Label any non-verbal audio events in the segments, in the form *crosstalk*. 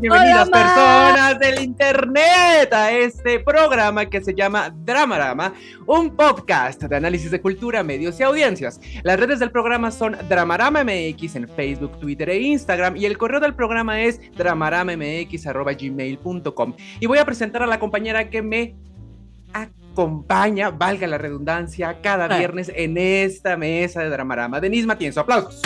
Bienvenidas personas del internet a este programa que se llama Dramarama, un podcast de análisis de cultura, medios y audiencias. Las redes del programa son Dramarama MX en Facebook, Twitter e Instagram y el correo del programa es dramaramamx.gmail.com. Y voy a presentar a la compañera que me acompaña, valga la redundancia, cada viernes en esta mesa de Dramarama. Denise Matienzo, aplausos.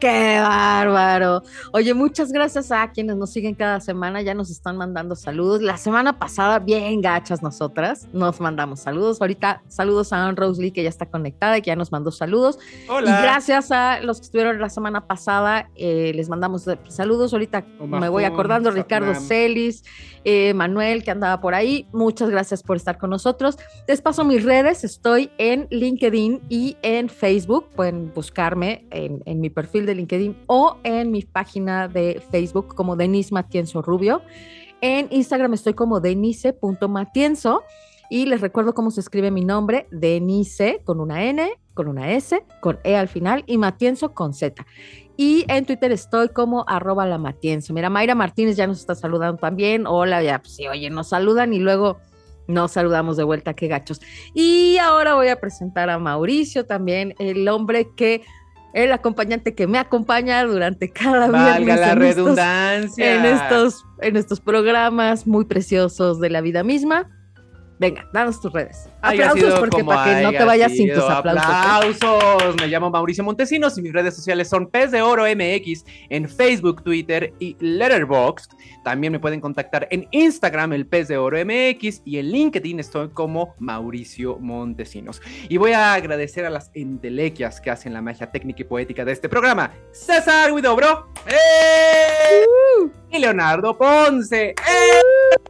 Qué bárbaro. Oye, muchas gracias a quienes nos siguen cada semana. Ya nos están mandando saludos. La semana pasada, bien gachas nosotras, nos mandamos saludos. Ahorita, saludos a Anne Rose que ya está conectada y que ya nos mandó saludos. Hola. Y gracias a los que estuvieron la semana pasada, eh, les mandamos saludos. Ahorita me voy acordando, Ricardo Celis, eh, Manuel, que andaba por ahí. Muchas gracias por estar con nosotros. Les paso mis redes. Estoy en LinkedIn y en Facebook. Pueden buscarme en, en mi perfil de LinkedIn o en mi página de Facebook como Denise Matienzo Rubio. En Instagram estoy como denise.matienzo y les recuerdo cómo se escribe mi nombre, Denise con una N, con una S, con E al final y Matienzo con Z. Y en Twitter estoy como arroba la Matienzo. Mira, Mayra Martínez ya nos está saludando también. Hola, ya, pues sí, oye, nos saludan y luego nos saludamos de vuelta, qué gachos. Y ahora voy a presentar a Mauricio también, el hombre que el acompañante que me acompaña durante cada Valga la redundancia. en estos, en estos programas muy preciosos de la vida misma. Venga, danos tus redes. aplausos porque para que no te vayas sin tus aplausos. ¿eh? Aplausos. Me llamo Mauricio Montesinos y mis redes sociales son Pez de Oro MX en Facebook, Twitter y Letterboxd. También me pueden contactar en Instagram, el Pez de Oro MX y en LinkedIn estoy como Mauricio Montesinos. Y voy a agradecer a las entelequias que hacen la magia técnica y poética de este programa. César Huidobro. ¡Eh! Uh. y Leonardo Ponce. ¡Eh!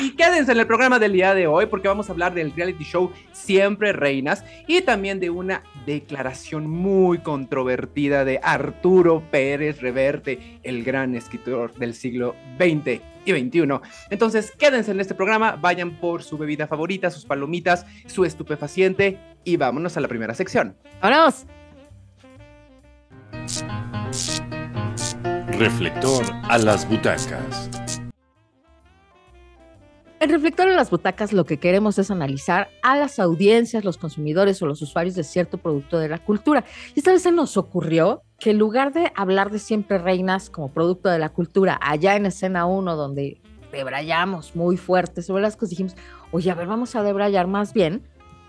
Y quédense en el programa del día de hoy porque vamos a hablar del reality show Siempre Reinas y también de una declaración muy controvertida de Arturo Pérez Reverte, el gran escritor del siglo XX y XXI. Entonces, quédense en este programa, vayan por su bebida favorita, sus palomitas, su estupefaciente y vámonos a la primera sección. ¡Vámonos! Reflector a las butacas. En Reflector en las Butacas lo que queremos es analizar a las audiencias, los consumidores o los usuarios de cierto producto de la cultura. Y esta vez se nos ocurrió que en lugar de hablar de siempre reinas como producto de la cultura, allá en escena 1 donde debrayamos muy fuerte sobre las cosas, dijimos, oye, a ver, vamos a debrayar más bien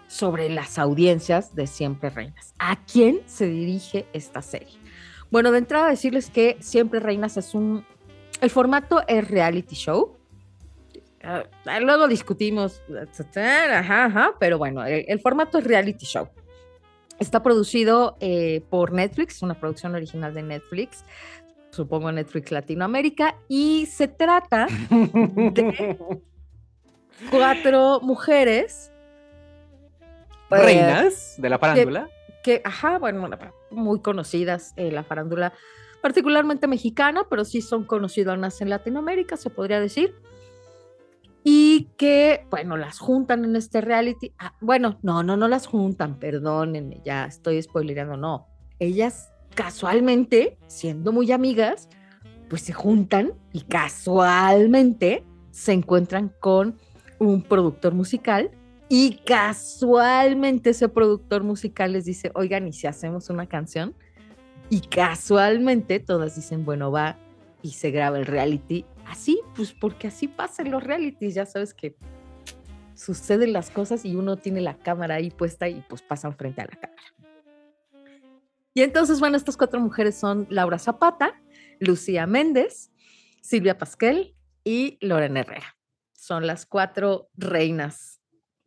sobre las audiencias de siempre reinas. ¿A quién se dirige esta serie? Bueno, de entrada decirles que Siempre Reinas es un... El formato es reality show, Ah, luego discutimos, pero bueno, el, formato es reality show. Está producido eh, por Netflix, una producción original de Netflix, supongo Netflix Latinoamérica, y se trata de *laughs* cuatro mujeres. Eh, Reinas de la farándula. Que, ajá, bueno, muy conocidas en la farándula, particularmente mexicana, pero sí son conocidas en Latinoamérica, se podría decir y que, bueno, las juntan en este reality. Ah, bueno, no, no, no las juntan, perdónenme, ya estoy spoilerando, no. Ellas casualmente, siendo muy amigas, pues se juntan y casualmente se encuentran con un productor musical y casualmente ese productor musical les dice, oigan, ¿y si hacemos una canción? Y casualmente todas dicen, bueno, va y se graba el reality así, pues porque así pasan los realities, ya sabes que suceden las cosas y uno tiene la cámara ahí puesta y pues pasan frente a la cámara. Y entonces, bueno, estas cuatro mujeres son Laura Zapata, Lucía Méndez, Silvia Pasquel y Lorena Herrera. Son las cuatro reinas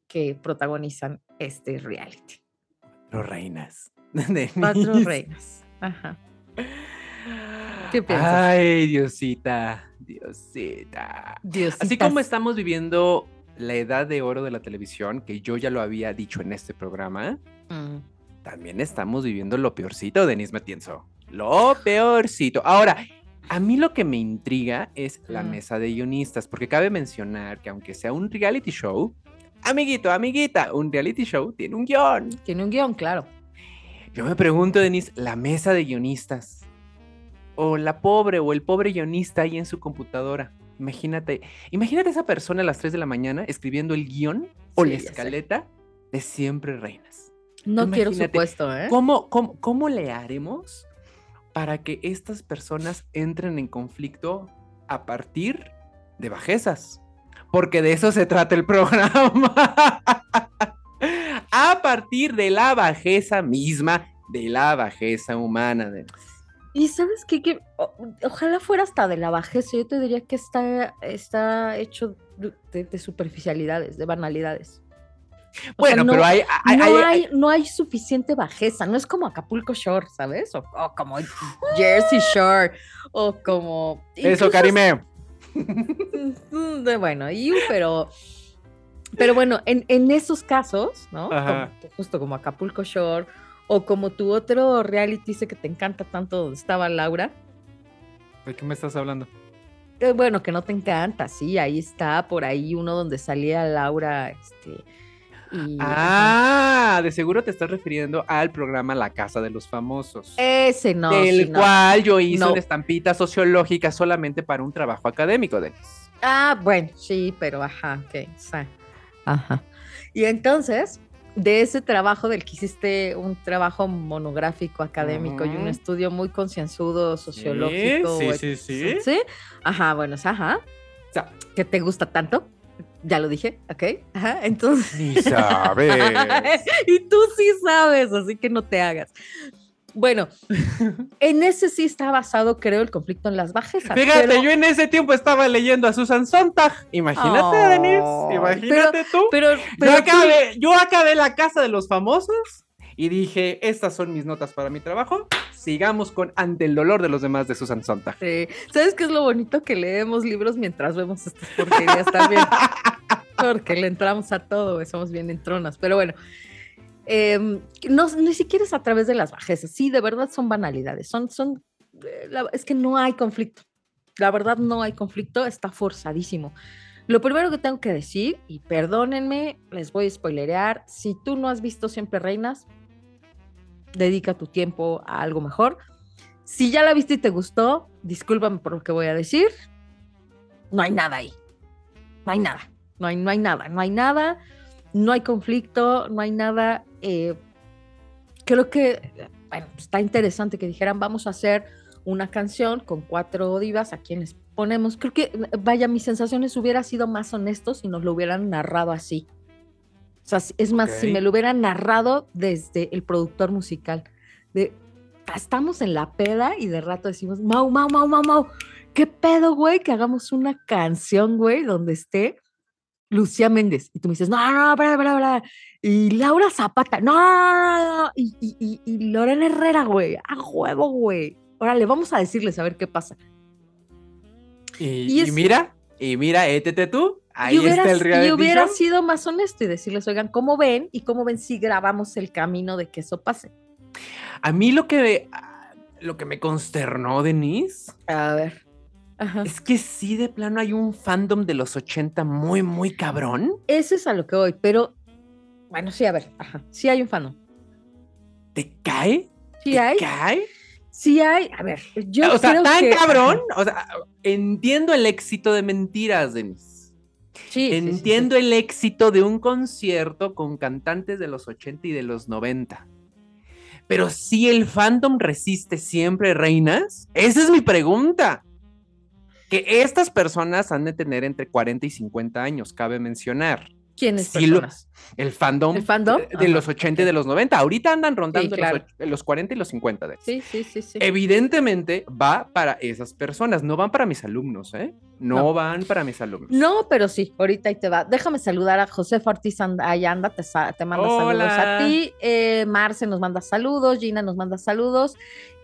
que protagonizan este reality. Cuatro reinas. *laughs* cuatro reinas. Ajá. ¿Qué piensas? Ay, Diosita, Diosita. Así como estamos viviendo la edad de oro de la televisión, que yo ya lo había dicho en este programa, mm. también estamos viviendo lo peorcito, Denise Matienzo. Lo peorcito. Ahora, a mí lo que me intriga es la mesa de guionistas, porque cabe mencionar que aunque sea un reality show, amiguito, amiguita, un reality show tiene un guion. Tiene un guion, claro. Yo me pregunto, Denise, la mesa de guionistas, o la pobre o el pobre guionista ahí en su computadora. Imagínate, imagínate esa persona a las 3 de la mañana escribiendo el guion o la escaleta de Siempre Reinas. No quiero supuesto, ¿eh? ¿cómo, cómo, cómo le haremos para que estas personas entren en conflicto a partir de bajezas? Porque de eso se trata el *laughs* programa. a partir de la bajeza misma, de la bajeza humana. De... Y sabes qué, que ojalá fuera hasta de la bajeza, yo te diría que está, está hecho de, superficialidades, de banalidades. bueno, pero hay no hay, no hay suficiente bajeza, no es como Acapulco Shore, ¿sabes? O, como Jersey Shore, o como... Eso, Karime. *laughs* bueno, y, pero... Pero bueno, en, en esos casos, ¿no? justo como Acapulco Shore o como tu otro reality dice que te encanta tanto donde estaba Laura. ¿De qué me estás hablando? Eh, bueno, que no te encanta, sí, ahí está, por ahí uno donde salía Laura, este... ah, de seguro te estás refiriendo al programa La Casa de los Famosos. Ese no. El cual yo hice una estampita sociológica solamente para un trabajo académico, de Ah, bueno, sí, pero ajá, ok, sí. Ajá. Y entonces, de ese trabajo del que hiciste un trabajo monográfico académico y un estudio muy concienzudo sociológico. Sí, sí, sí, sí. Ajá, bueno, ajá. O sea, que te gusta tanto. Ya lo dije, ¿ok? Ajá, entonces. Ni sabes. *laughs* y tú sí sabes, así que no te hagas. Bueno, *laughs* en ese sí está basado, creo, el conflicto en las bajezas. Fíjate, yo en ese tiempo estaba leyendo a Susan Sontag. Imagínate, Denise. Imagínate tú. Pero, yo, acabé, yo acabé la casa de los famosos y dije, estas son mis notas para mi trabajo. Sigamos con Ante el dolor de los demás de Susan Sontag. Sí. ¿Sabes qué es lo bonito? Que leemos libros mientras vemos estas porquerías también. *laughs* Porque le entramos a todo, somos bien entronas. Pero bueno, Em, no, ni siquiera es a través de las bajezas, sí, de verdad son banalidades, son, son, eh, es que no hay conflicto, la verdad no hay conflicto, está forzadísimo. Lo primero que tengo que decir, y perdónenme, les voy a spoilerear, si tú no has visto Siempre Reinas, dedica tu tiempo a algo mejor. Si ya la viste y te gustó, discúlpame por lo que voy a decir, no hay nada ahí, no hay nada, no hay, no hay nada, no hay nada no hay conflicto, no hay nada. Eh, creo que, bueno, está interesante que dijeran, vamos a hacer una canción con cuatro divas a quienes ponemos. Creo que, vaya, mis sensaciones hubiera sido más honestos si nos lo hubieran narrado así. O sea, es más, si me lo hubieran narrado desde el productor musical, de estamos en la peda y de rato decimos, Mau, Mau, Mau, Mau, Mau, ¿qué pedo, güey? Que hagamos una canción, güey, donde esté Lucía Méndez. Y tú me dices, no, no, bla, bla, bla. Y Laura Zapata, no, no, no. Y, y, y, Lorena Herrera, güey, a juego, güey. Órale, vamos a decirles a ver qué pasa. Y, mira, y mira, étete tú. Ahí está el reality Y hubiera sido más honesto y decirles, oigan, ¿cómo ven? Y cómo ven si grabamos el camino de que eso pase. A mí lo que, lo que me consternó, Denise. A ver. Es que sí, de plano hay un fandom de los 80 muy, muy cabrón. Ese es a lo que voy, pero bueno, sí, a ver, ajá, sí hay un fandom. ¿Te cae? Sí hay. cae? Sí hay, a ver, yo O sea, tan cabrón, o sea, entiendo el éxito de Mentiras, Denis. Sí, Entiendo el éxito de un concierto con cantantes de los 80 y de los 90. Pero si el fandom resiste siempre, reinas, esa es mi pregunta que estas personas han de tener entre 40 y 50 años, cabe mencionar. ¿Quiénes personas? el fandom, ¿El fandom? de, los 80 y de los 90. Ahorita andan rondando los, 40 y los 50. De sí, sí, sí, sí. Evidentemente va para esas personas, no van para mis alumnos, ¿eh? No, van para mis alumnos. No, pero sí, ahorita ahí te va. Déjame saludar a José Ortiz, ahí anda, te, manda saludos a ti. Eh, Marce nos manda saludos, Gina nos manda saludos.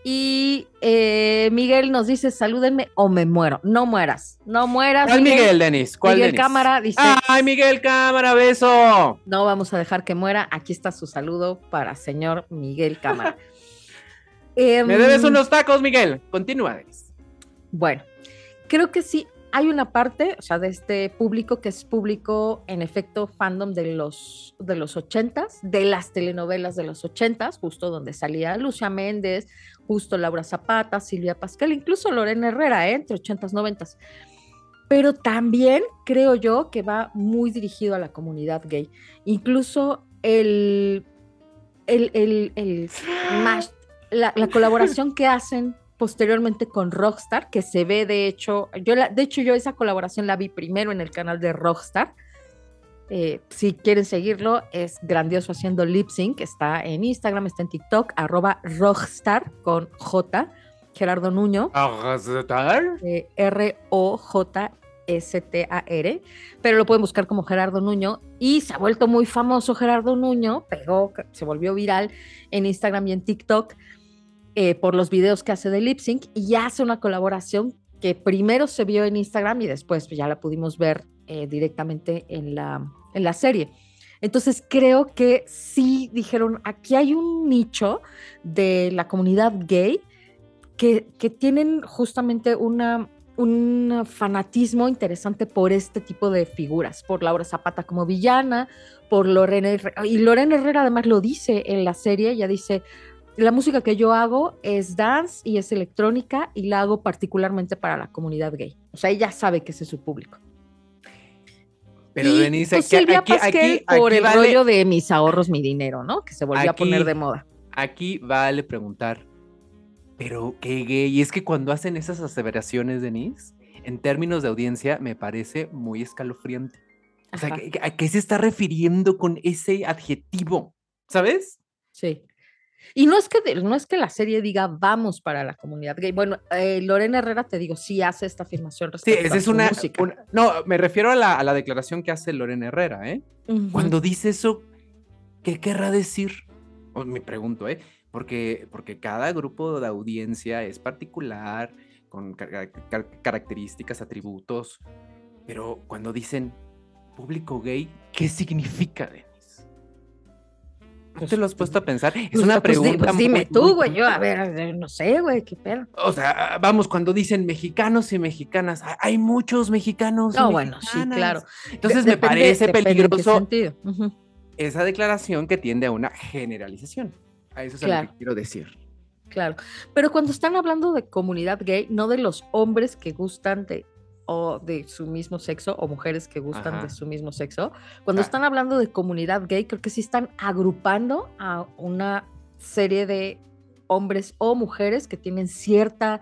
Y eh, Miguel nos dice, salúdenme o me muero. No mueras, no mueras. ¿Cuál Miguel, Denis? ¿Cuál Miguel Cámara dice. ¡Ay, Miguel Cámara, beso! No vamos a dejar que muera. Aquí está su saludo para señor Miguel Cámara. *laughs* me debes em, unos tacos, Miguel. Continúa, Denis. Bueno, creo que sí hay una parte, o sea, de este público que es público, en efecto, fandom de los, de los ochentas, de las telenovelas de los ochentas, justo donde salía Lucia Méndez, justo Laura Zapata, Silvia Pascal, incluso Lorena Herrera, ¿eh? entre ochentas, noventas. Pero también creo yo que va muy dirigido a la comunidad gay. Incluso el, el, el, el la, la colaboración que hacen posteriormente con Rockstar, que se ve de hecho, yo de hecho yo esa colaboración la vi primero en el canal de Rockstar. Eh, si quieren seguirlo, es grandioso haciendo lip sync, está en Instagram, está en TikTok, arroba Rockstar con J, Gerardo Nuño. Eh, R-O-J-S-T-A-R, pero lo pueden buscar como Gerardo Nuño y se ha vuelto muy famoso Gerardo Nuño, pegó, se volvió viral en Instagram y en TikTok eh, por los videos que hace de lip sync y hace una colaboración que primero se vio en Instagram y después ya la pudimos ver eh, directamente en la, en la serie. Entonces creo que sí dijeron, aquí hay un nicho de la comunidad gay que, que tienen justamente una, un fanatismo interesante por este tipo de figuras, por Laura Zapata como villana, por Lorena Herrera. Y Lorena Herrera además lo dice en la serie, ya dice, la música que yo hago es dance y es electrónica y la hago particularmente para la comunidad gay. O sea, ella sabe que ese es su público. Pero Denise, pues, Silvia aquí, por el rollo de mis ahorros, mi dinero, ¿no? Que se volvió a poner de moda. Aquí vale preguntar, pero qué gay. Y es que cuando hacen esas aseveraciones, Denise, en términos de audiencia, me parece muy escalofriante. O sea, ¿a qué se está refiriendo con ese adjetivo? ¿Sabes? Sí. Y no es que no es que la serie diga vamos para la comunidad gay. Bueno, eh, Lorena Herrera te digo, sí hace esta afirmación respecto sí, esa es una, No, me refiero a la, declaración que hace Lorena Herrera, ¿eh? Cuando dice eso, ¿qué querrá decir? me pregunto, ¿eh? Porque, porque cada grupo de audiencia es particular, con características, atributos. Pero cuando dicen público gay, ¿qué significa? ¿No te lo has puesto a pensar? Es pues, una pues, pregunta. Pues, dime tú, güey. Yo, a ver, no sé, güey, qué pedo. O sea, vamos, cuando dicen mexicanos y mexicanas, hay muchos mexicanos. No, bueno, sí, claro. Entonces me parece peligroso esa declaración que tiende a una generalización. A eso es lo que quiero decir. Claro. Pero cuando están hablando de comunidad gay, no de los hombres que gustan de o de su mismo sexo o mujeres que gustan de su mismo sexo. Cuando están hablando de comunidad gay, creo que sí están agrupando a una serie de hombres o mujeres que tienen cierta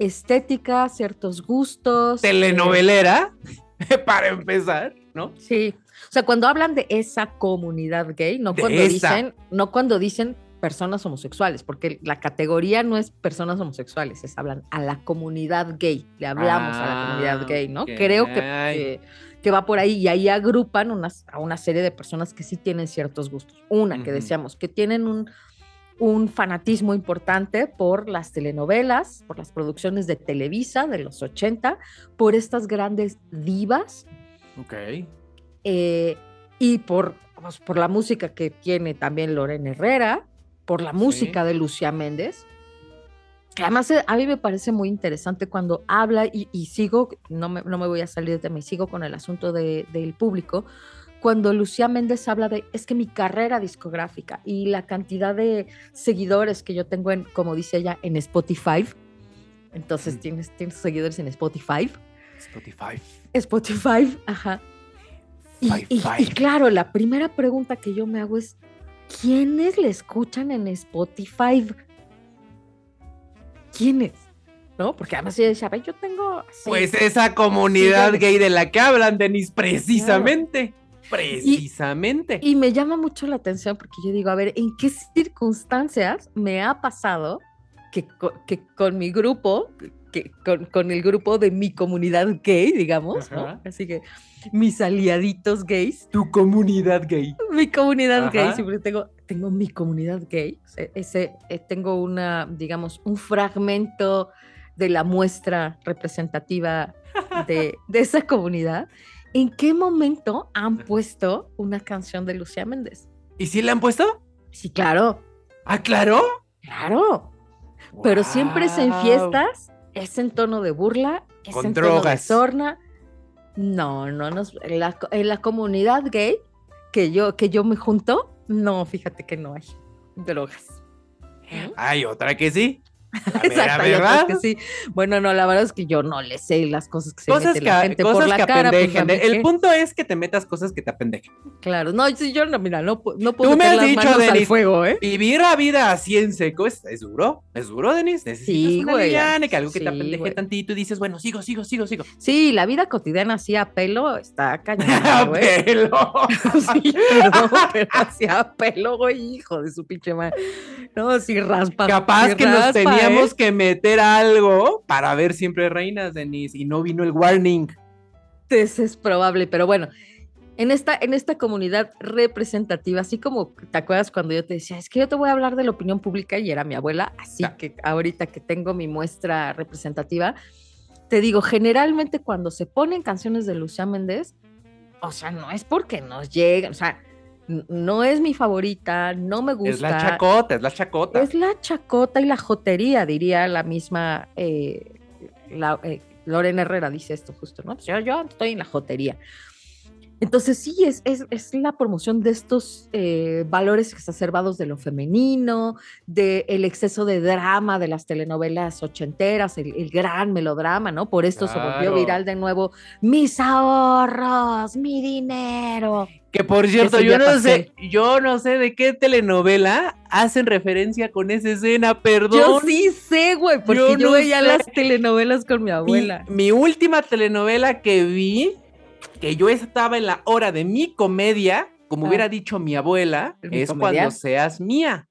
estética, ciertos gustos. Telenovelera, *laughs* para empezar, ¿no? Sí. O sea, cuando hablan de esa comunidad gay, no cuando dicen, no cuando dicen personas homosexuales, porque la categoría no es personas homosexuales, es hablan a la comunidad gay, le hablamos a la comunidad ah, gay, ¿no? Creo que, que, va por ahí y ahí agrupan a una serie de personas que sí tienen ciertos gustos. Una, que decíamos, que tienen un, un fanatismo importante por las telenovelas, por las producciones de Televisa de los 80, por estas grandes divas. Ok. Eh, y por, pues, por la música que tiene también Lorena Herrera, por la música de Lucía Méndez. Además, eh, a mí me parece muy interesante cuando habla y, sigo, no me, no me, voy a salir de mí, sigo con el asunto de, del público, cuando Lucía Méndez habla de, es que mi carrera discográfica y la cantidad de seguidores que yo tengo en, como dice ella, en Spotify. Entonces, ¿tienes, tienes seguidores en Spotify. Spotify. Spotify, ajá. y claro, la primera pregunta que yo me hago es, ¿quiénes le escuchan en Spotify? ¿Quiénes? ¿No? Porque además ella decía, yo tengo... Pues esa comunidad gay de la que hablan, Denise, precisamente. Precisamente. Y, me llama mucho la atención porque yo digo, a ver, ¿en qué circunstancias me ha pasado que, que con mi grupo, que con, el grupo de mi comunidad gay, digamos, ¿no? Así que mis aliaditos gays. Tu comunidad gay. Mi comunidad gay, siempre tengo, tengo mi comunidad gay, ese, eh, tengo una, digamos, un fragmento de la muestra representativa de, *laughs* de esa comunidad. ¿En qué momento han puesto una canción de Lucía Méndez? ¿Y sí la han puesto? Sí, claro. ¿Ah, claro? Claro. Pero siempre es en fiestas, es en tono de burla, es en tono de sorna. No, no, no. En la, en la comunidad gay que yo, que yo me junto, no, fíjate que no hay drogas. Hay otra que sí. Exacto, que sí. Bueno, no, la verdad es que yo no le sé las cosas que se cosas mete la gente por la cara. Pues, el punto es que te metas cosas que te apendejen. Claro, no, si yo no, mira, no, no puedo Tú me has dicho, manos al fuego, ¿eh? Vivir la vida así en seco es, es duro, es duro, Denis. Necesitas sí, una güey, que algo que te apendeje tantito y dices, bueno, sigo, sigo, sigo, sigo. Sí, la vida cotidiana así a pelo está cañona, *laughs* güey. a pelo. *laughs* sí, perdón, *laughs* pero así a pelo, güey, hijo de su pinche madre. No, si raspa. Capaz que nos tenía teníamos ¿eh? que meter algo para ver siempre reinas, Denise, y no vino el warning. Eso es probable, pero bueno, en esta, en esta comunidad representativa, así como te acuerdas cuando yo te decía, es que yo te voy a hablar de la opinión pública y era mi abuela, así que ahorita que tengo mi muestra representativa, te digo, generalmente cuando se ponen canciones de Lucía Méndez, o sea, no es porque nos llegan, o sea, no es mi favorita, no me gusta. Es la chacota, es la chacota. Es la chacota y la jotería, diría la misma eh, eh, Lorena Herrera, dice esto justo, ¿no? Pues yo, yo estoy en la jotería. Entonces sí, es, es, la promoción de estos eh, valores exacerbados de lo femenino, del exceso de drama de las telenovelas ochenteras, el, gran melodrama, ¿no? Por esto se volvió viral de nuevo, mis ahorros, mi dinero. Que por cierto, yo no sé, yo no sé de qué telenovela hacen referencia con esa escena, perdón. Yo sí sé, güey, porque yo, veía las telenovelas con mi abuela. mi última telenovela que vi que yo estaba en la hora de mi comedia, como hubiera dicho mi abuela, es cuando seas mía.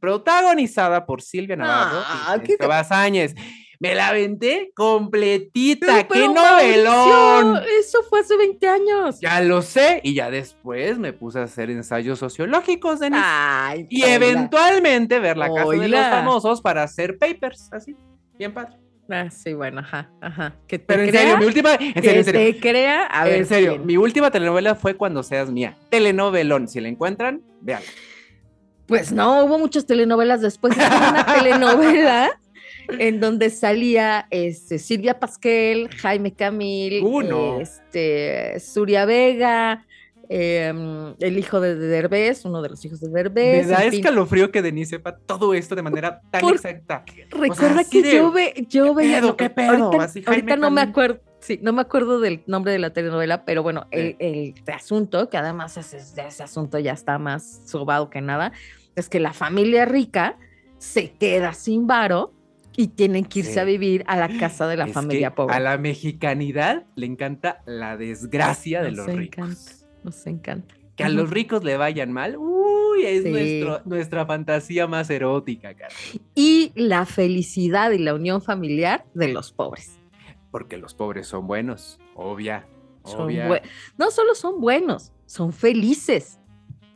Protagonizada por Silvia Navarro ah, y Áñez. Me la aventé completita. ¡Qué novelón! Eso fue hace 20 años. Ya lo sé. Y ya después me puse a hacer ensayos sociológicos, Denis. y eventualmente ver la casa de los famosos para hacer papers. Así. Bien padre. Ah, sí, bueno, ajá, ajá. Que Pero en serio, mi última. En serio, en serio. te crea. A ver, en serio, mi última telenovela fue Cuando Seas Mía. Telenovelón. Si la encuentran, vean. Pues no, hubo muchas telenovelas después. de una *laughs* telenovela en donde salía este, Silvia Pasquel, Jaime Camil, Uno. este, Suria Vega, Em, el hijo de Derbez, uno de los hijos de Derbez. Me da escalofrío que Denise sepa todo esto de manera tan exacta. Recuerda que yo, ve, yo veía. ¿Qué pedo? Ahorita, no me acuerdo. Sí, no me acuerdo del nombre de la telenovela, pero bueno, el, asunto, que además ese, ese asunto ya está más sobado que nada, es que la familia rica se queda sin varo y tienen que irse a vivir a la casa de la familia pobre. A la mexicanidad le encanta la desgracia de los ricos nos encanta. Que a los ricos le vayan mal, uy, es nuestra fantasía más erótica, cara. Y la felicidad y la unión familiar de los pobres. Porque los pobres son buenos, obvia. no solo son buenos, son felices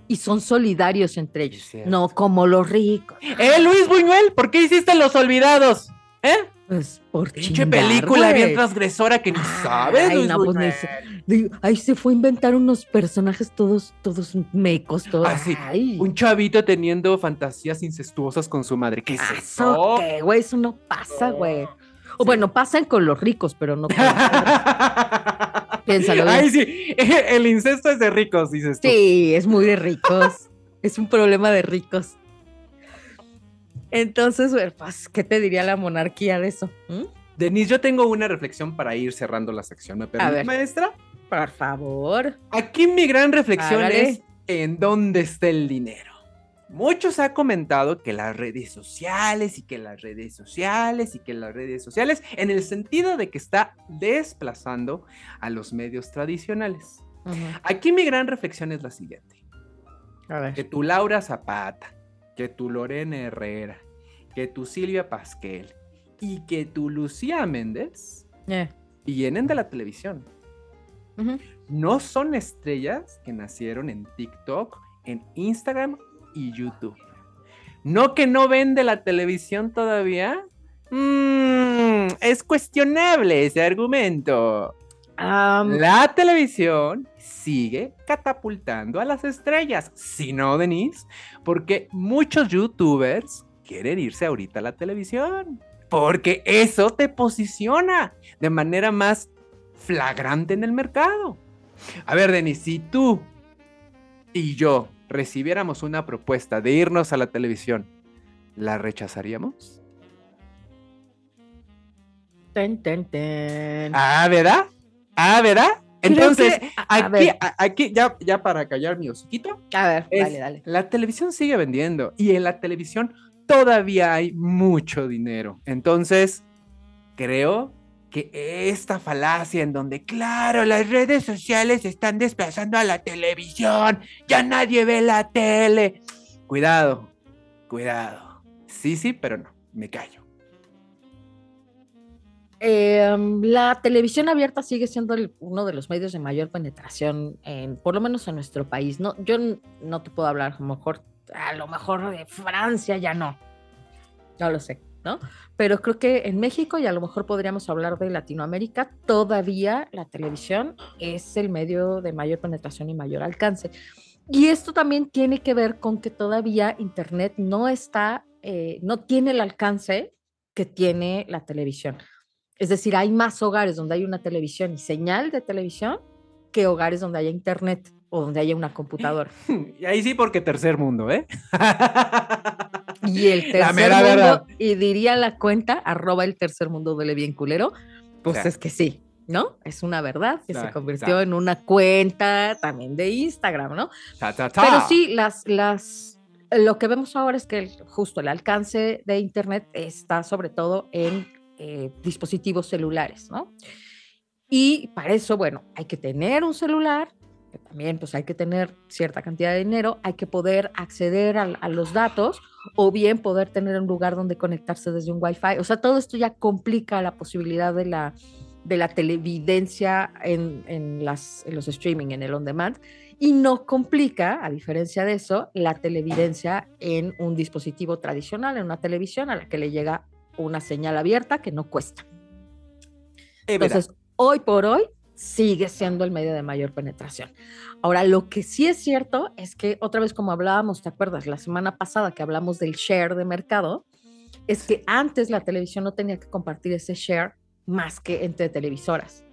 y son solidarios entre ellos, no como los ricos. ¡Eh, Luis Buñuel! ¿Por qué hiciste Los Olvidados? ¿Eh? Pues por Pinche película bien transgresora que ni sabes. Ay, no, pues, ahí se fue a inventar unos personajes todos, todos mecos, todos. Ah, un chavito teniendo fantasías incestuosas con su madre. ¿Qué es ah, eso? ¿Qué, güey? Eso no pasa, güey. O bueno, pasan con los ricos, pero no con los *laughs* Piénsalo bien. Ay, sí. *laughs* El incesto es de ricos, dices tú. Sí, es muy de ricos. *laughs* es un problema de ricos. Entonces, pues, ¿qué te diría la monarquía de eso? ¿Mm? Denise, yo tengo una reflexión para ir cerrando la sección. ¿Me permite, maestra? Por favor. Aquí mi gran reflexión es en dónde está el dinero. Muchos han comentado que las redes sociales y que las redes sociales y que las redes sociales, en el sentido de que está desplazando a los medios tradicionales. Aquí mi gran reflexión es la siguiente. A ver. Que tu Laura Zapata, que tu Lorena Herrera, que tu Silvia Pasquel y que tu Lucía Méndez eh. vienen de la televisión. No son estrellas que nacieron en TikTok, en Instagram y YouTube. ¿No que no vende la televisión todavía? Mmm, es cuestionable ese argumento. La televisión sigue catapultando a las estrellas. Si no, Denise, porque muchos youtubers quieren irse ahorita a la televisión. Porque eso te posiciona de manera más flagrante en el mercado. A ver, Denis, si tú y yo recibiéramos una propuesta de irnos a la televisión, ¿la rechazaríamos? Ten, ten, ten. Ah, ¿verdad? Ah, ¿verdad? Entonces, aquí, aquí ya, ya para callar mi hociquito. A ver, dale, dale. La televisión sigue vendiendo y en la televisión todavía hay mucho dinero. Entonces, creo que esta falacia en donde, claro, las redes sociales están desplazando a la televisión, ya nadie ve la tele. Cuidado, cuidado. Sí, sí, pero no, me callo. Em, la televisión abierta sigue siendo uno de los medios de mayor penetración, en, por lo menos en nuestro país. No, yo no te puedo hablar, a lo mejor, a lo mejor de Francia ya no. No lo sé. ¿no? Pero creo que en México, y a lo mejor podríamos hablar de Latinoamérica, todavía la televisión es el medio de mayor penetración y mayor alcance. Y esto también tiene que ver con que todavía Internet no está, eh, no tiene el alcance que tiene la televisión. Es decir, hay más hogares donde hay una televisión y señal de televisión que hogares donde haya Internet o donde haya una computadora. Y *laughs* ahí sí porque tercer mundo, ¿eh? Y el tercer mundo, y diría la cuenta, arroba el tercer mundo duele bien culero, pues es que sí, ¿no? Es una verdad que se convirtió en una cuenta también de Instagram, ¿no? Pero sí, las, las, lo que vemos ahora es que justo el alcance de Internet está sobre todo en eh, dispositivos celulares, ¿no? Y para eso, bueno, hay que tener un celular, que también pues hay que tener cierta cantidad de dinero, hay que poder acceder a, los datos o bien poder tener un lugar donde conectarse desde un Wi-Fi. O sea, todo esto ya complica la posibilidad de la, de la televidencia en, en, las, en los streaming, en el on-demand, y no complica, a diferencia de eso, la televidencia en un dispositivo tradicional, en una televisión a la que le llega una señal abierta que no cuesta. Entonces, hoy por hoy, sigue siendo el medio de mayor penetración. Ahora, lo que sí es cierto es que otra vez como hablábamos, ¿te acuerdas? La semana pasada que hablamos del share de mercado, es que antes la televisión no tenía que compartir ese share más que entre televisoras.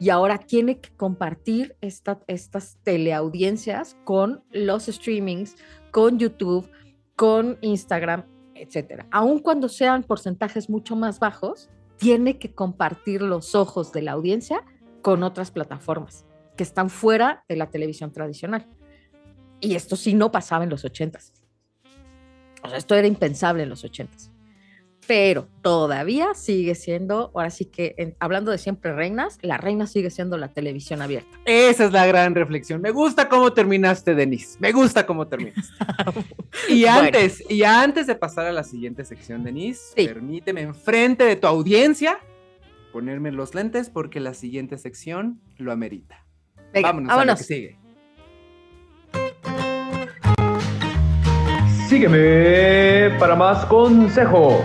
Y ahora tiene que compartir estas teleaudiencias con los streamings, con YouTube, con Instagram, etcétera. Aun cuando sean porcentajes mucho más bajos, tiene que compartir los ojos de la audiencia con otras plataformas que están fuera de la televisión tradicional. Y esto sí no pasaba en los ochentas. O sea, esto era impensable en los ochentas. Pero todavía sigue siendo, ahora sí que hablando de siempre reinas, la reina sigue siendo la televisión abierta. Esa es la gran reflexión. Me gusta cómo terminaste, Denise. Me gusta cómo terminaste. *laughs* y antes, y antes de pasar a la siguiente sección, Denise, permíteme enfrente de tu audiencia ponerme los lentes porque la siguiente sección lo amerita. vámonos, a lo que sigue. Sígueme para más consejo.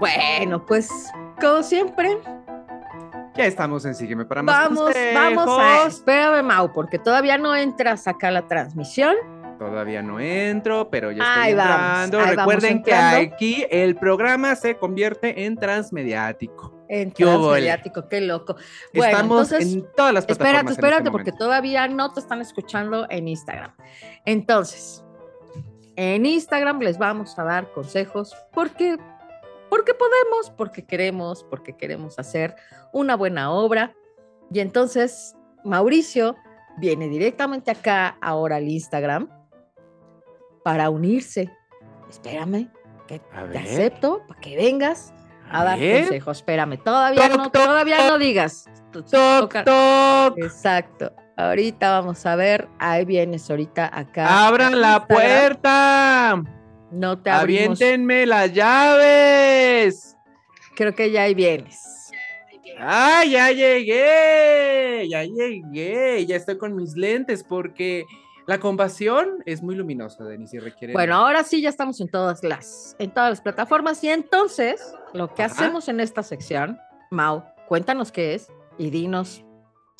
Bueno, pues como siempre. Ya estamos en Sígueme para más vamos, consejos. Vamos a... Espérame, Mau, porque todavía no entras acá la transmisión. Todavía no entro, pero ya estoy entrando. Recuerden que aquí el programa se convierte en transmediático. En transmediático, qué loco. Bueno, Estamos en todas las plataformas. Espérate, espérate, este porque todavía no te están escuchando en Instagram. Entonces, en Instagram les vamos a dar consejos porque, porque podemos, porque queremos, porque queremos hacer una buena obra. Y entonces, Mauricio viene directamente acá ahora al Instagram para unirse. Espérame, que te acepto para que vengas a, dar consejos. Espérame, todavía no, todavía no digas. Toc, toc. Exacto. Ahorita vamos a ver. Ahí vienes ahorita acá. ¡Abran la puerta! No te abrimos. ¡Aviéntenme las llaves! Creo que ya ahí vienes. ¡Ah, ya llegué! Ya llegué. Ya estoy con mis lentes porque la compasión es muy luminosa, Denis, y requiere. Bueno, ahora sí ya estamos en todas las, en todas las plataformas. Y entonces, lo que hacemos en esta sección, Mau, cuéntanos qué es y dinos.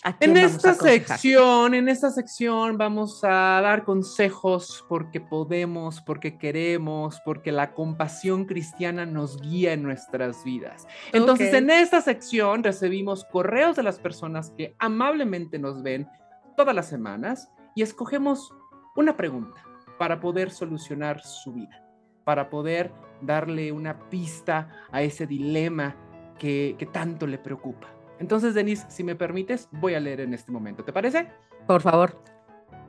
¿A quién en esta sección, en esta sección vamos a dar consejos porque podemos, porque queremos, porque la compasión cristiana nos guía en nuestras vidas. Entonces, en esta sección recibimos correos de las personas que amablemente nos ven todas las semanas y escogemos una pregunta para poder solucionar su vida, para poder darle una pista a ese dilema que, tanto le preocupa. Entonces, Denise, si me permites, voy a leer en este momento. ¿Te parece? Por favor.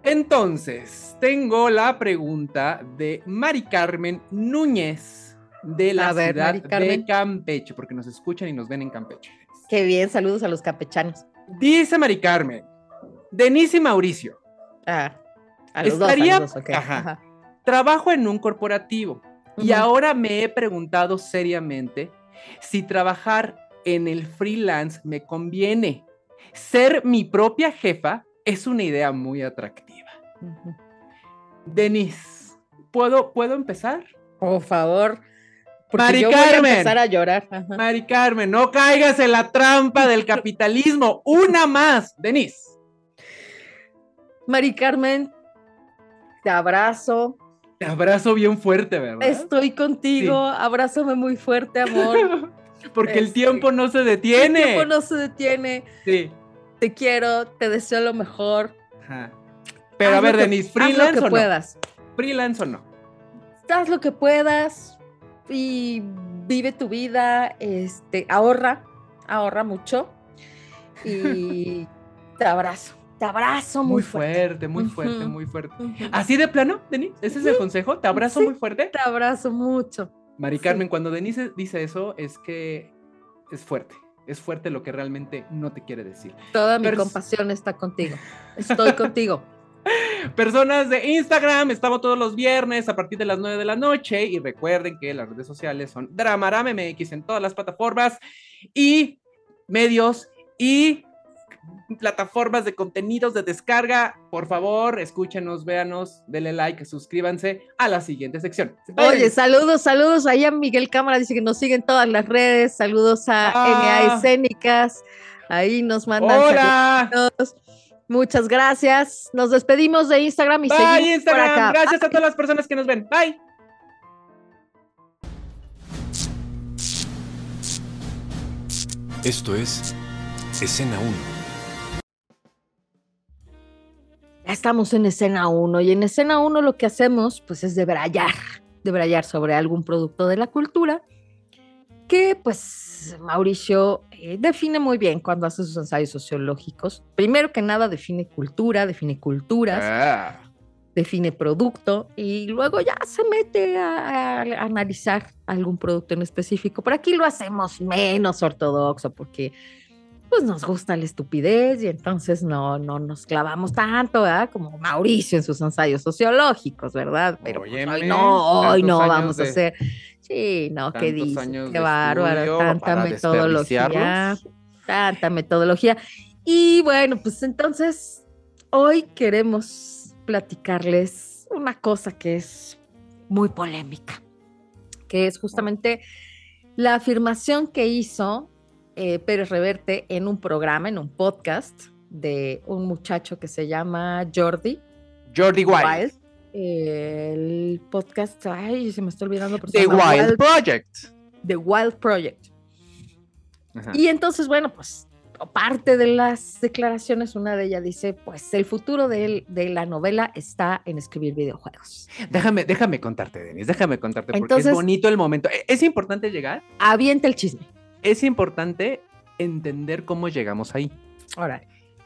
Entonces, tengo la pregunta de Mari Carmen Núñez de la ciudad de Campeche, porque nos escuchan y nos ven en Campeche. Qué bien, saludos a los campechanos. Dice Mari Carmen, Denise y Mauricio, Ah, Estaría, Trabajo en un corporativo y ahora me he preguntado seriamente si trabajar en el freelance me conviene. Ser mi propia jefa es una idea muy atractiva. Denise, ¿puedo, ¿puedo empezar? Por favor. Mari Carmen, empezar a llorar. Mari Carmen, no caigas en la trampa del *laughs* capitalismo. Una más, Denise. Mari Carmen, te abrazo. Te abrazo bien fuerte, ¿verdad? Estoy contigo, abrázame muy fuerte, amor. *laughs* Porque el tiempo no se detiene. El tiempo no se detiene. Sí. Te quiero, te deseo lo mejor. Pero a ver, Denise, freelance haz lo que puedas. Freelance o no. Haz lo que puedas y vive tu vida, este, ahorra, ahorra mucho y *laughs* te abrazo. Te abrazo muy, fuerte. Muy fuerte, muy fuerte, ¿Así de plano, Denise? ¿Ese es el consejo? ¿Te abrazo muy fuerte? Te abrazo mucho. Mari Carmen, cuando Denise dice eso, es que es fuerte. Es fuerte lo que realmente no te quiere decir. Toda mi compasión está contigo. Estoy contigo. *laughs* Personas de Instagram, estamos todos los viernes a partir de las 9 de la noche y recuerden que las redes sociales son DramaramMX en todas las plataformas y medios y plataformas de contenidos de descarga. Por favor, escúchenos, véanos, denle like, suscríbanse a la siguiente sección. Oye, saludos, saludos. Ahí a Miguel Cámara dice que nos siguen todas las redes. Saludos a ah. Escénicas. Ahí nos mandan Hola. Saludos. Muchas gracias. Nos despedimos de Instagram y Bye, seguimos Instagram. Por acá. Gracias a todas las personas que nos ven. Bye. Esto es Escena 1 estamos en escena 1 y en escena 1 lo que hacemos pues es debrayar, debrayar sobre algún producto de la cultura que pues Mauricio eh, define muy bien cuando hace sus ensayos sociológicos. Primero que nada define cultura, define culturas, ah. define producto y luego ya se mete a, a, analizar algún producto en específico. Por aquí lo hacemos menos ortodoxo porque pues nos gusta la estupidez y entonces no, no nos clavamos tanto, ¿verdad? Como Mauricio en sus ensayos sociológicos, ¿verdad? Pero pues, hoy no, hoy no vamos a hacer. Sí, no, ¿qué dice? Qué bárbaro, tanta metodología, tanta metodología. Y bueno, pues entonces hoy queremos platicarles una cosa que es muy polémica, que es justamente la afirmación que hizo eh, Pérez Reverte en un programa, en un podcast de un muchacho que se llama Jordi. Jordi Wild. el podcast, ay, se me está olvidando. The Wild, Project. The Wild Project. Y entonces, bueno, pues parte de las declaraciones, una de ellas dice, pues el futuro de, de, la novela está en escribir videojuegos. Déjame, déjame contarte, Denis, déjame contarte, porque es bonito el momento. ¿E-, ¿Es importante llegar? Avienta el chisme es importante entender cómo llegamos ahí. Ahora,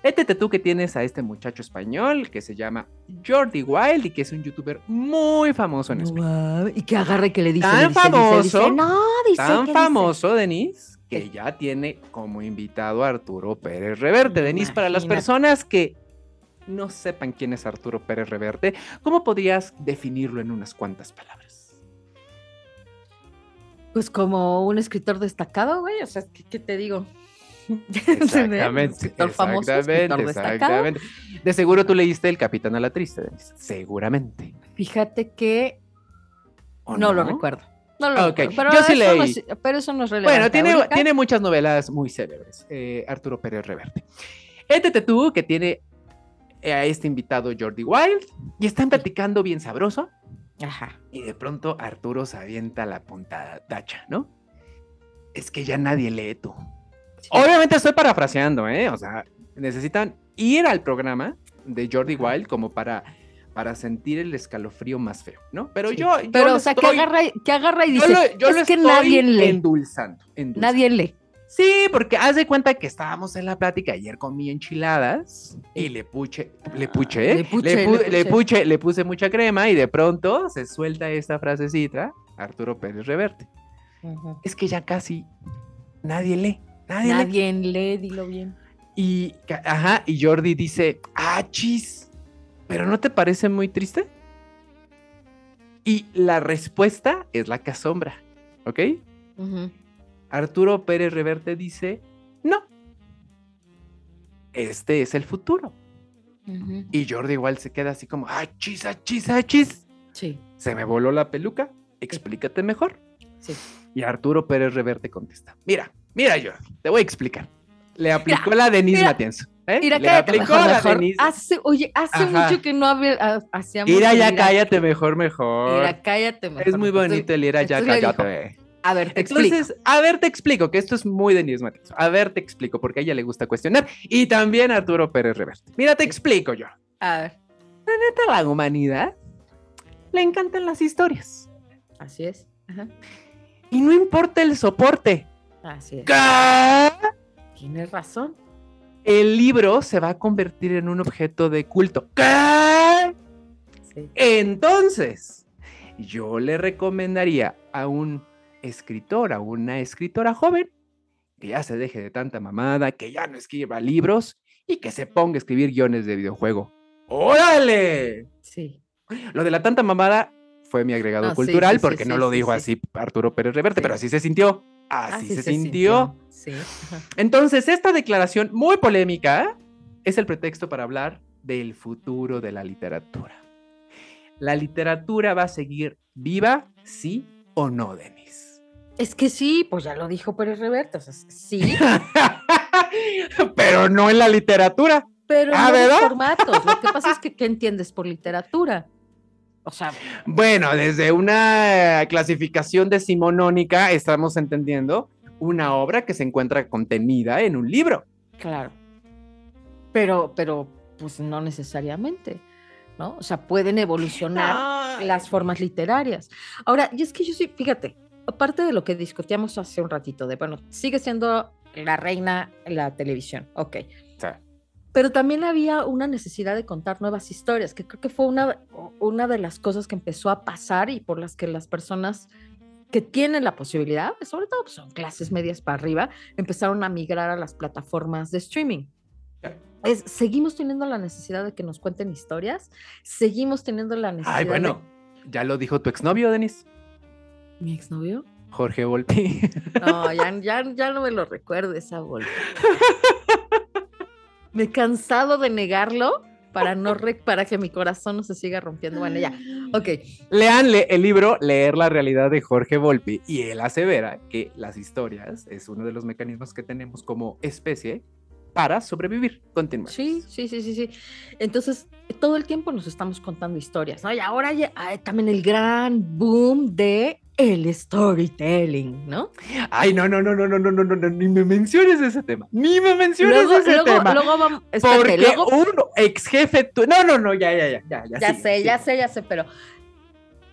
Étete tú que tienes a este muchacho español que se llama Jordi Wild y que es un youtuber muy famoso en España. Y que agarre que le dice. Tan famoso. no, dice, tan famoso, Denise, que ya tiene como invitado a Arturo Pérez Reverte. Denise, para las personas que no sepan quién es Arturo Pérez Reverte, ¿cómo podrías definirlo en unas cuantas palabras? Pues como un escritor destacado, güey, o sea, ¿qué, te digo? *laughs* Exactamente. escritor famoso, exactamente. De seguro tú leíste El Capitán a la Triste, Seguramente. Fíjate que no, lo recuerdo. No lo recuerdo. Pero Yo sí leí. pero eso no es relevante. Bueno, tiene, tiene muchas novelas muy célebres. Eh, Arturo Pérez Reverte. Éntete tú que tiene a este invitado Jordi Wild y están platicando bien sabroso. Ajá. Y de pronto Arturo se avienta la puntada tacha, ¿no? Es que ya nadie lee tú. Obviamente estoy parafraseando, ¿eh? O sea, necesitan ir al programa de Jordi Wild como para, para sentir el escalofrío más feo, ¿no? Pero yo, Pero, o sea, que, agarra, que agarra y dice, yo es que nadie lee. Endulzando, endulzando. Nadie lee. Sí, porque haz de cuenta que estábamos en la plática ayer comí enchiladas y le puche, le puche, le, puche, le, puse mucha crema y de pronto se suelta esta frasecita, Arturo Pérez Reverte. Es que ya casi nadie lee. Nadie, lee. dilo bien. Y, ajá, y Jordi dice, ah, chis, pero ¿no te parece muy triste? Y la respuesta es la que asombra, ¿ok? Arturo Pérez Reverte dice, no, este es el futuro. Y Jordi igual se queda así como, ah, chis, ah, chis, ah, chis. Sí. Se me voló la peluca, explícate mejor. Sí. Y Arturo Pérez Reverte contesta, mira, mira yo, te voy a explicar. Le aplicó la Denise Matienzo. ¿eh? Mira, Le aplicó la Denise. Hace, oye, hace mucho que no había, hacíamos. Mira, ya cállate mejor, mejor. Mira, cállate mejor. Es muy bonito el ir ya cállate. A ver, te Entonces, explico. a ver, te explico, que esto es muy de Matienzo. A ver, te explico, porque a ella le gusta cuestionar. Y también a Arturo Pérez Reverte. Mira, te explico yo. A ver. La neta, la humanidad le encantan las historias. Así es. Ajá. Y no importa el soporte. Así es. ¿Qué? Tienes razón. El libro se va a convertir en un objeto de culto. ¿Qué? Sí. Entonces, yo le recomendaría a un escritor, a una escritora joven, que ya se deje de tanta mamada, que ya no escriba libros y que se ponga a escribir guiones de videojuego. ¡Órale! Sí. Lo de la tanta mamada fue mi agregado No, sí, cultural sí, sí, porque sí, no lo sí, dijo sí. así Arturo Pérez Reverte, Sí. pero así se sintió. Así, se, sintió. Sí. Ajá. Entonces, esta declaración muy polémica es el pretexto para hablar del futuro de la literatura. La literatura va a seguir viva, sí o no, Denis. Es que sí, pues ya lo dijo Pérez Reverte. O sea, sí, *laughs* Pero no en la literatura. pero Ah, en nuevos ¿verdad? formatos. Lo que pasa es que, ¿qué entiendes por literatura? O sea, Bueno, desde una clasificación decimonónica estamos entendiendo una obra que se encuentra contenida en un libro. claro. Pero, pero, pues no necesariamente, ¿no? O sea, pueden evolucionar las formas literarias. Ahora, y es que yo sí, fíjate, aparte de lo que discutíamos hace un ratito, de, bueno, sigue siendo la reina la televisión, ok. Pero también había una necesidad de contar nuevas historias, que creo que fue una, una de las cosas que empezó a pasar y por las que las personas que tienen la posibilidad, sobre todo pues, son clases medias para arriba, empezaron a migrar a las plataformas de streaming. Es, seguimos teniendo la necesidad de que nos cuenten historias, seguimos teniendo la necesidad. Ay, bueno, ya lo dijo tu exnovio, Denis. ¿Mi exnovio? Jorge Volpi. *laughs* No, ya, ya, ya no me lo recuerdo esa bolsa. Me he cansado de negarlo para, no re- para que mi corazón no se siga rompiendo. Bueno, ya. Ok. Lean le- el libro Leer la realidad de Jorge Volpi y él asevera que las historias es uno de los mecanismos que tenemos como especie para sobrevivir. Continúa. Sí, sí, sí, sí, sí. Entonces, todo el tiempo nos estamos contando historias, ¿no? Y ahora ya, también el gran boom de el storytelling, ¿no? Ay, no, no, no, no, no, no, no, no, no, ni me menciones ese tema. Ni me menciones Luego, ese luego, tema. luego vamos, espérate, porque luego, un ex jefe tu... No, no, no, ya, ya, ya, ya. Ya, ya sigue, sé, ya sé, ya sé, pero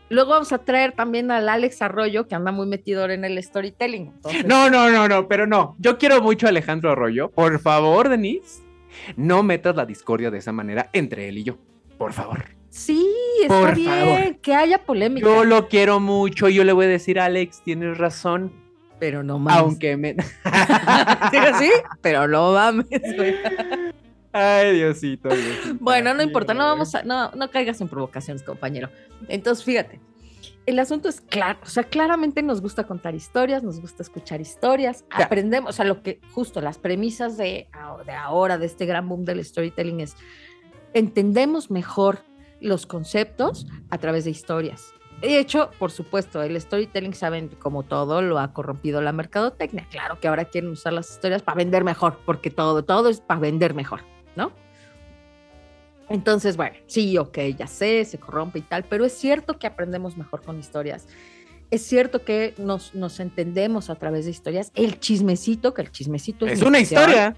luego vamos a traer también al Alex Arroyo, que anda muy metido en el storytelling. Entonces, No, no, no, no, pero no. Yo quiero mucho a Alejandro Arroyo. Por favor, Denise, no metas la discordia de esa manera entre él y yo. Por favor. Sí, está Por bien, favor. que haya polémica. Yo lo quiero mucho y yo le voy a decir, Alex, tienes razón. pero no mames. Aunque me. *laughs* ¿Sí, sí? Pero no mames, güey. Ay, Diosito, Diosito. Bueno, no importa, no vamos a, no, no caigas en provocaciones, compañero. Entonces, fíjate, el asunto es claro, o sea, claramente nos gusta contar historias, nos gusta escuchar historias, aprendemos, o sea, lo que justo las premisas de, de ahora, de este gran boom del storytelling es, entendemos mejor los conceptos a través de historias. De hecho, por supuesto, el storytelling, saben, como todo, lo ha corrompido la mercadotecnia. Claro que ahora quieren usar las historias para vender mejor, porque todo, todo es para vender mejor, ¿no? Entonces, bueno, sí, ok, ya sé, se corrompe y tal, pero es cierto que aprendemos mejor con historias. Es cierto que nos, nos entendemos a través de historias. El chismecito, que el chismecito es, es una historia.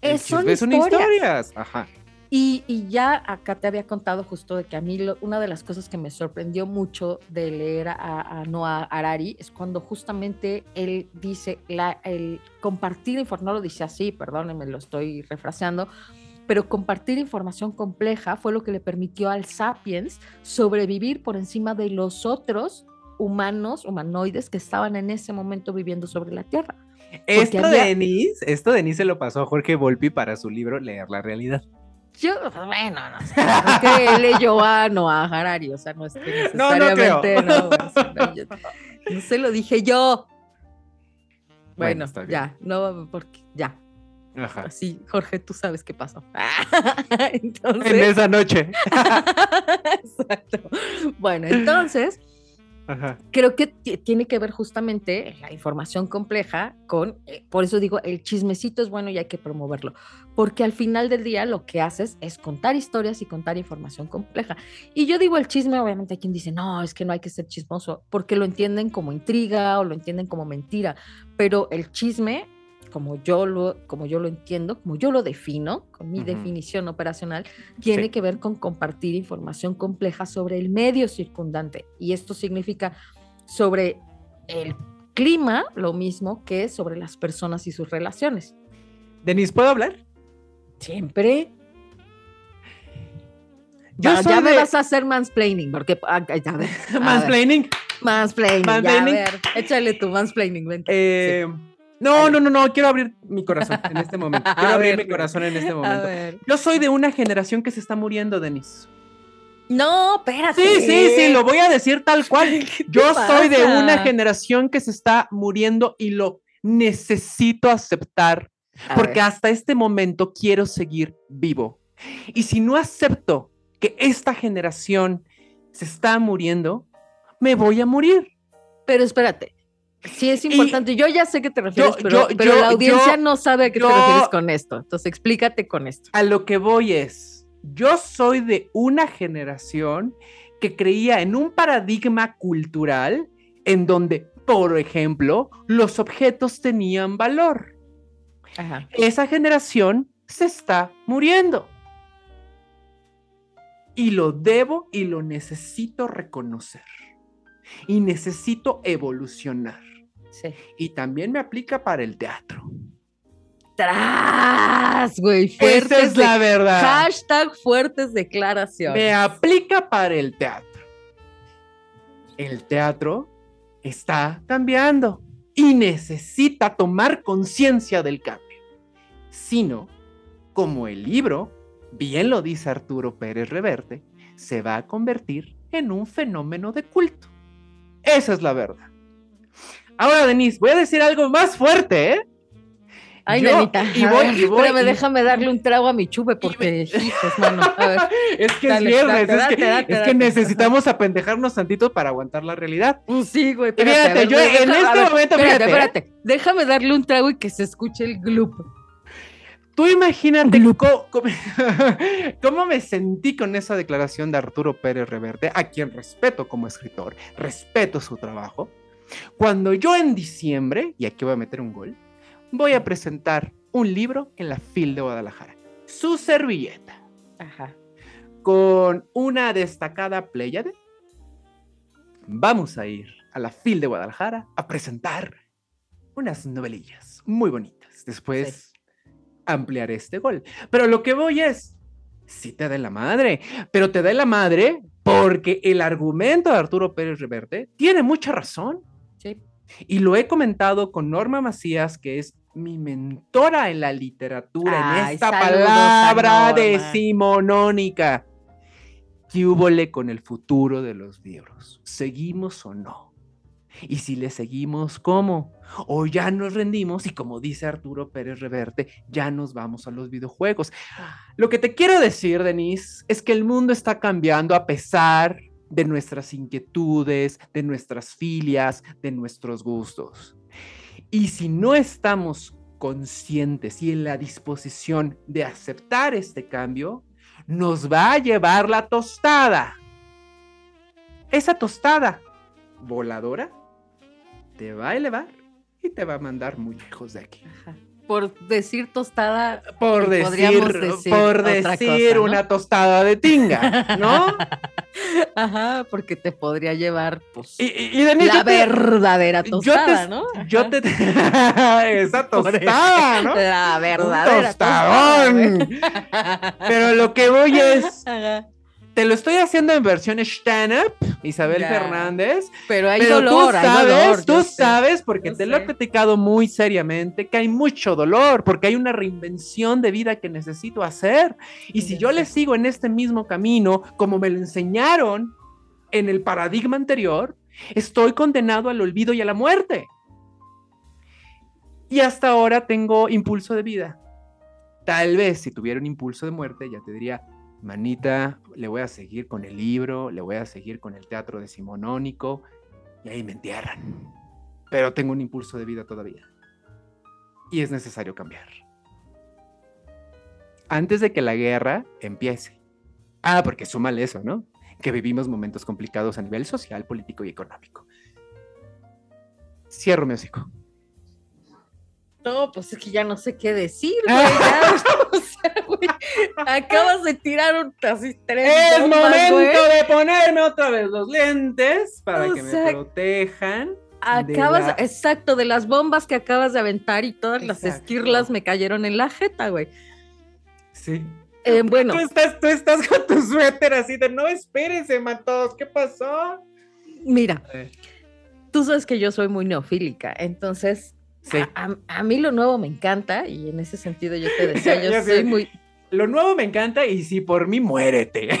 Es, una historia. Ajá. Y, y, ya acá te había contado justo de que a mí una de las cosas que me sorprendió mucho de leer a, a Noah Harari es cuando justamente él dice la, el compartir información, no lo dice así, perdónenme, lo estoy refraseando, pero compartir información compleja fue lo que le permitió al sapiens sobrevivir por encima de los otros humanos, humanoides que estaban en ese momento viviendo sobre la Tierra. Esto, de Denise, esto Denise se lo pasó a Jorge Volpi para su libro Leer la Realidad. Yo, bueno, no sé, es *laughs* que él leyó a Noah Harari, o sea, no es que necesariamente, no, no, no, se lo dije yo. Bueno, bueno ya, no, porque ya, Ajá. Sí, Jorge, tú sabes qué pasó. *laughs* entonces... En esa noche. *laughs* Exacto. Bueno, entonces, creo que tiene que ver justamente la información compleja con, eh, por eso digo, el chismecito es bueno y hay que promoverlo, porque al final del día lo que haces es contar historias y contar información compleja. Y yo digo el chisme, obviamente hay quien dice, no, es que no hay que ser chismoso, porque lo entienden como intriga o lo entienden como mentira, pero el chisme como yo lo, como yo lo entiendo, como yo lo defino, con mi definición operacional, tiene que ver con compartir información compleja sobre el medio circundante. Y esto significa sobre el clima, lo mismo que sobre las personas y sus relaciones. Denise, ¿puedo hablar? Siempre. Ya, ya me vas a hacer mansplaining, porque... Ah, mansplaining. *laughs* Mansplaining. mansplaining. Ya, a ver, échale tu mansplaining, vente. Eh... No, no, no, no, quiero abrir mi corazón en este momento. *laughs* Quiero abrir mi corazón en este momento. Yo soy de una generación que se está muriendo, Denis. No, espérate. Sí, sí, sí, lo voy a decir tal *laughs* cual. Yo soy de una generación que se está muriendo y lo necesito aceptar porque hasta este momento quiero seguir vivo. Y si no acepto que esta generación se está muriendo, me voy a morir. Pero espérate, Sí, es importante. yo ya sé que te refieres, pero, la audiencia no sabe a qué te refieres con esto. Entonces, explícate con esto. A lo que voy es, yo soy de una generación que creía en un paradigma cultural en donde, por ejemplo, los objetos tenían valor. Esa generación se está muriendo. Y lo debo y lo necesito reconocer. Y necesito evolucionar. Y también me aplica para el teatro. ¡Tras! Güey, Esa es la verdad. Hashtag fuertes declaraciones. Me aplica para el teatro. El teatro está cambiando y necesita tomar conciencia del cambio. Sino, como el libro, bien lo dice Arturo Pérez Reverte, se va a convertir en un fenómeno de culto. Esa es la verdad. Ahora, Denise, voy a decir algo más fuerte, ¿eh? Ay, Nanita. Y voy, y voy, espérame, déjame darle un trago a mi chupe porque, *laughs* hijos, mano. A ver. *laughs* Es que es viernes, es, que, es que, necesitamos apendejarnos tantito para aguantar la realidad. Pues sí, güey. Espérate, yo en este momento, espérate, espérate. Déjame darle un trago y que se escuche el gloop. Tú imagínate cómo, *laughs* cómo, me sentí con esa declaración de Arturo Pérez Reverte, a quien respeto como escritor, respeto su trabajo. Cuando yo en diciembre, y aquí voy a meter un gol, voy a presentar un libro en la FIL de Guadalajara. Su servilleta. Ajá. Con una destacada pléyade. Vamos a ir a la FIL de Guadalajara a presentar unas novelillas muy bonitas. Después ampliaré este gol. Pero lo que voy es, sí te da la madre, pero te da la madre porque el argumento de Arturo Pérez Reverte tiene mucha razón. Y lo he comentado con Norma Macías, que es mi mentora en la literatura, en esta palabra decimonónica. ¿Qué húbole con el futuro de los libros? ¿Seguimos o no? Y si le seguimos, ¿cómo? O ya nos rendimos y como dice Arturo Pérez Reverte, ya nos vamos a los videojuegos. Lo que te quiero decir, Denise, es que el mundo está cambiando a pesar de nuestras inquietudes, de nuestras filias, de nuestros gustos. Y si no estamos conscientes y en la disposición de aceptar este cambio, nos va a llevar la tostada. Esa tostada voladora te va a elevar y te va a mandar muy lejos de aquí. Por decir tostada, por decir, por decir una tostada de tinga, ¿no? *laughs* Ajá, porque te podría llevar pues, la verdadera tostada, ¿no? Yo te esa tostada, ¿no? La verdadera tostadón. Pero lo que voy es *laughs* te lo estoy haciendo en versión stand-up, Isabel Fernández. Pero hay dolor, tú sabes, tú sabes, porque te lo he platicado muy seriamente, que hay mucho dolor, porque hay una reinvención de vida que necesito hacer. Y si yo le sigo en este mismo camino, como me lo enseñaron en el paradigma anterior, estoy condenado al olvido y a la muerte. Y hasta ahora tengo impulso de vida. Tal vez si tuviera un impulso de muerte, ya te diría, manita, le voy a seguir con el libro, le voy a seguir con el teatro decimonónico y ahí me entierran. Pero tengo un impulso de vida todavía. Y es necesario cambiar. Antes de que la guerra empiece. Ah, porque súmale eso, ¿no? Que vivimos momentos complicados a nivel social, político y económico. Cierro mi hocico. No, pues es que ya no sé qué decir, *laughs* *laughs* güey. acabas de tirar un así tres. Es momento de ponerme otra vez los lentes para que me protejan. Acabas, exacto, de las bombas que acabas de aventar y todas las esquirlas me cayeron en la jeta, güey. Sí. Eh, bueno. Tú estás, tú estás con tu suéter así de no espérense, matos, ¿qué pasó? Mira, tú sabes que yo soy muy neofílica, entonces a, mí lo nuevo me encanta y en ese sentido yo te decía, *laughs* yo soy muy... Lo nuevo me encanta y si por mí muérete. *laughs* *laughs*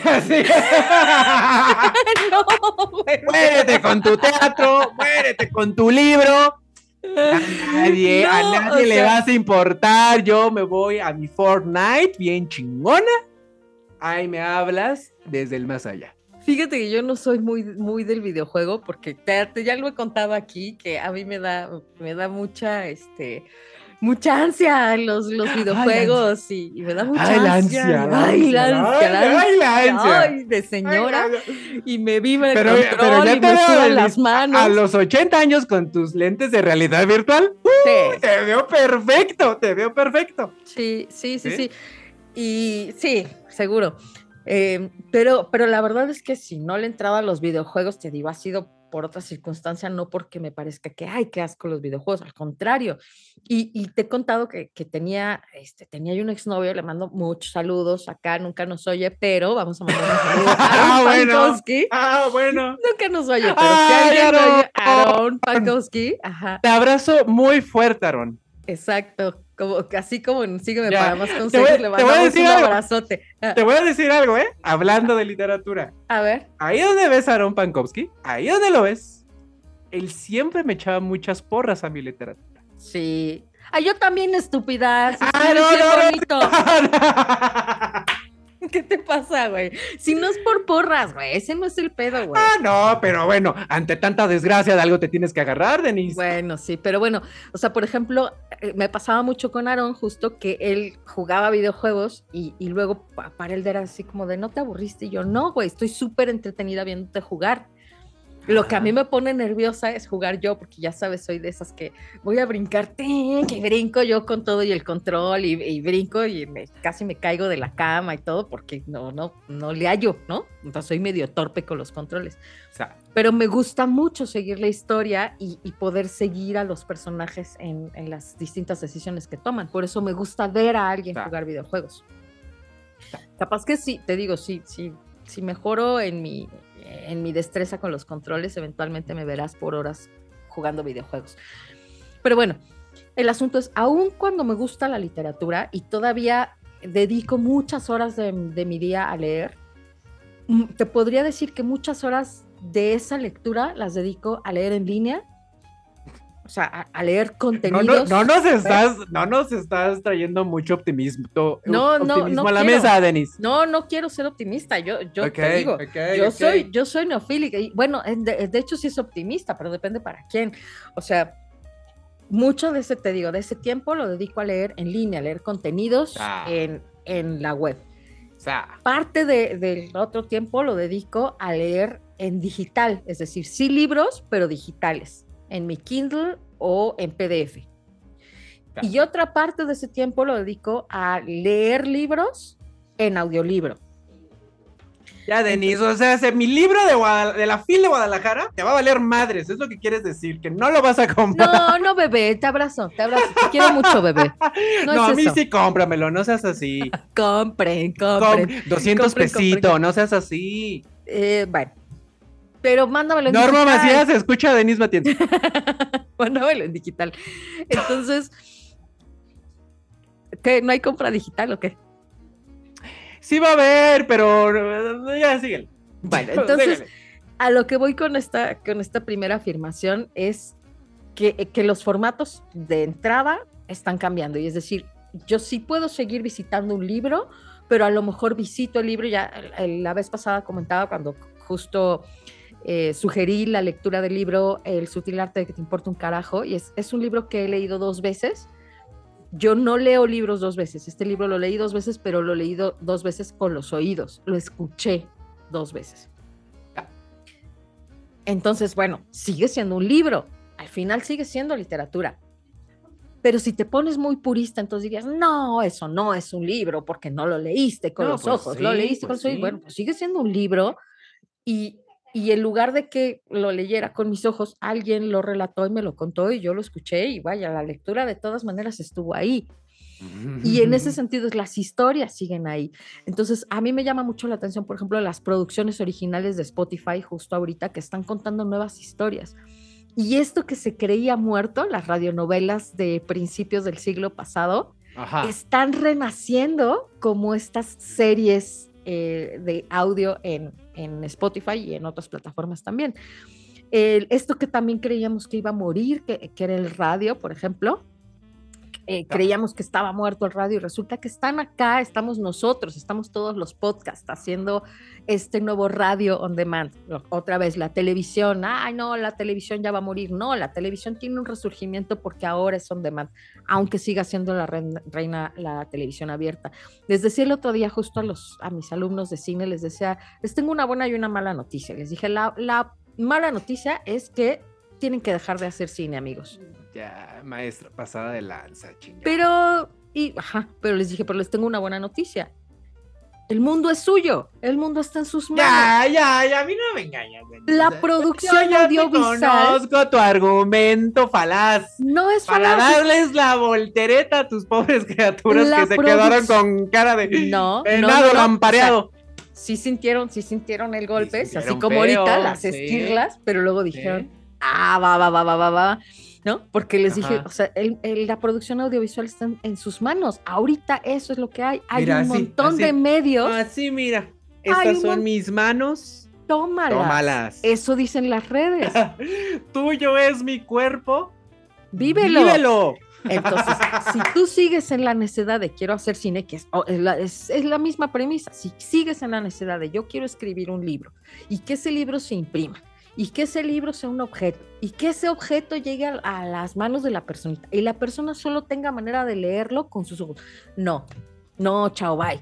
Muérete con tu teatro, muérete con tu libro. A nadie, a nadie le vas a importar. Yo me voy a mi Fortnite bien chingona. Ahí me hablas desde el más allá. Fíjate que yo no soy muy, muy del videojuego porque te, ya lo he contado aquí que a mí me da, me da mucha, este, mucha ansia los, los videojuegos y, me da mucha ay, ansia. La ay, la ansia. Ay, la ansia. Ay, de señora. y me vive el pero, control y me sudan las manos. A los 80 años con tus lentes de realidad virtual, sí. te veo perfecto, te veo perfecto. Sí, sí, sí, sí. Y sí, seguro. Em, pero, pero la verdad es que si no le he entrado a los videojuegos, te digo, ha sido por otra circunstancia, no porque me parezca que, ay, qué asco los videojuegos, al contrario. Y, te he contado que, tenía, este, tenía yo un exnovio, le mando muchos saludos, acá nunca nos oye, pero vamos a mandar un saludo *laughs* a ah, bueno. Ah, bueno. Nunca nos oye, *laughs* pero si alguien oye, Aaron *laughs* Pankowski, ajá. Te abrazo muy fuerte, Aaron. Exacto, como, así como Sígueme para más consejos, le mandamos un abrazote. Te voy a decir algo, ¿eh? Hablando de literatura. A ver. Ahí donde ves a Aaron Pankowski, ahí donde lo ves, él siempre me echaba muchas porras a mi literatura. Sí. Ah, yo también, estúpida. ah, no, bonito. Si no es por porras, güey, ese no es el pedo, güey. Ah, no, pero bueno, ante tanta desgracia de algo te tienes que agarrar, Denise. Bueno, sí, pero bueno, o sea, por ejemplo, eh, me pasaba mucho con Aaron, justo que él jugaba videojuegos y, y luego para él era así como de, ¿no te aburriste? Y yo, no, güey, estoy súper entretenida viéndote jugar. Lo que a mí me pone nerviosa es jugar yo, porque ya sabes, soy de esas que voy a brincarte, que brinco yo con todo y el control y, brinco y casi me caigo de la cama y todo, porque no, no, no le hallo, ¿no? Entonces soy medio torpe con los controles. Pero me gusta mucho seguir la historia y, poder seguir a los personajes en, las distintas decisiones que toman. Por eso me gusta ver a alguien jugar videojuegos. Capaz que sí, te digo, sí, sí, si mejoro en mi, en mi destreza con los controles, eventualmente me verás por horas jugando videojuegos. Pero bueno, el asunto es, aun cuando me gusta la literatura y todavía dedico muchas horas de, mi día a leer, mm, te podría decir que muchas horas de esa lectura las dedico a leer en línea o sea, a, leer contenidos. No, nos estás, no nos estás trayendo mucho optimismo, no, optimismo a la mesa, Denis. No, no quiero ser optimista. Yo, yo te digo, yo soy, yo soy neofílica. Y bueno, de, hecho sí es optimista, pero depende para quién. O sea, mucho de ese, te digo, de ese tiempo lo dedico a leer en línea, a leer contenidos ah. en, en, la web. Parte del otro tiempo lo dedico a leer en digital, es decir, sí libros, pero digitales en mi Kindle o en PDF. Y otra parte de ese tiempo lo dedico a leer libros en audiolibro. Ya, Denise, o sea, mi libro de, de la fila de Guadalajara te va a valer madres, es lo que quieres decir, que no lo vas a comprar. No, no, bebé, te abrazo, te abrazo, te quiero mucho, bebé. *laughs* No, a mí sí cómpramelo, no seas así. *laughs* compren, compren. 200 pesitos, no seas así. Eh, bueno, pero mándamelo en Norma digital. Norma Macías escucha a Denise Matienzo. *laughs* mándamelo en digital. Entonces, ¿qué? ¿No hay compra digital o qué? Sí va a haber, pero ya siguen. Bueno, *laughs* entonces, a lo que voy con esta, con esta primera afirmación es que, que los formatos de entrada están cambiando. Y es decir, yo sí puedo seguir visitando un libro, pero a lo mejor visito el libro, ya la vez pasada comentaba cuando justo eh, sugerí la lectura del libro El sutil arte de que te importa un carajo, y es, es un libro que he leído dos veces. Yo no leo libros dos veces, este libro lo leí dos veces, pero lo he leído dos veces con los oídos, lo escuché dos veces. Entonces, bueno, sigue siendo un libro, al final sigue siendo literatura. Pero si te pones muy purista, entonces dirías, no, eso no es un libro porque no lo leíste con los pues ojos, lo leíste con los oídos. Bueno, pues sigue siendo un libro y y en lugar de que lo leyera con mis ojos, alguien lo relató y me lo contó y yo lo escuché y vaya, la lectura de todas maneras estuvo ahí. Y en ese sentido, las historias siguen ahí. Entonces, a mí me llama mucho la atención, por ejemplo, las producciones originales de Spotify justo ahorita que están contando nuevas historias. Y esto que se creía muerto, las radionovelas de principios del siglo pasado, están renaciendo como estas series eh, de audio en, en, Spotify y en otras plataformas también. esto que también creíamos que iba a morir, que, que era el radio, por ejemplo, eh, creíamos que estaba muerto el radio y resulta que están acá, estamos nosotros, estamos todos los podcasts haciendo este nuevo radio on demand. Otra vez, la televisión, ay no, la televisión ya va a morir. No, la televisión tiene un resurgimiento porque ahora es on demand, aunque siga siendo la reina, la televisión abierta. Les decía el otro día justo a, los, a mis alumnos de cine, les decía, les tengo una buena y una mala noticia. Les dije, la, la mala noticia es que tienen que dejar de hacer cine, amigos. Ya, maestra, pasada de lanza, chingada. Pero, y, ajá, pero les dije, pero les tengo una buena noticia. El mundo es suyo, el mundo está en sus manos. Ya, ya, ya, a mí no me engañas. La producción ya audiovisual. conozco tu argumento falaz. No es falaz. Para darles la voltereta a tus pobres criaturas que se quedaron con cara de no, venado no, lampareado. sí sintieron, sí sintieron el golpe, así como ahorita las esquirlas, pero luego dijeron, ah, va, va, va, va, va, va. ¿no? Porque les dije, o sea, la producción audiovisual está en, sus manos. Ahorita eso es lo que hay. Hay un montón de medios. Así, mira. Estas son mis manos. Tómalas. Tómalas. Eso dicen las redes. *laughs* Tuyo es mi cuerpo. Vívelo. Vívelo. Entonces, *laughs* si tú sigues en la necesidad de quiero hacer cine, que es, es, es, la misma premisa, si sigues en la necesidad de yo quiero escribir un libro y que ese libro se imprima y que ese libro sea un objeto y que ese objeto llegue a, las manos de la persona y la persona solo tenga manera de leerlo con sus ojos. No, no, chao, bye.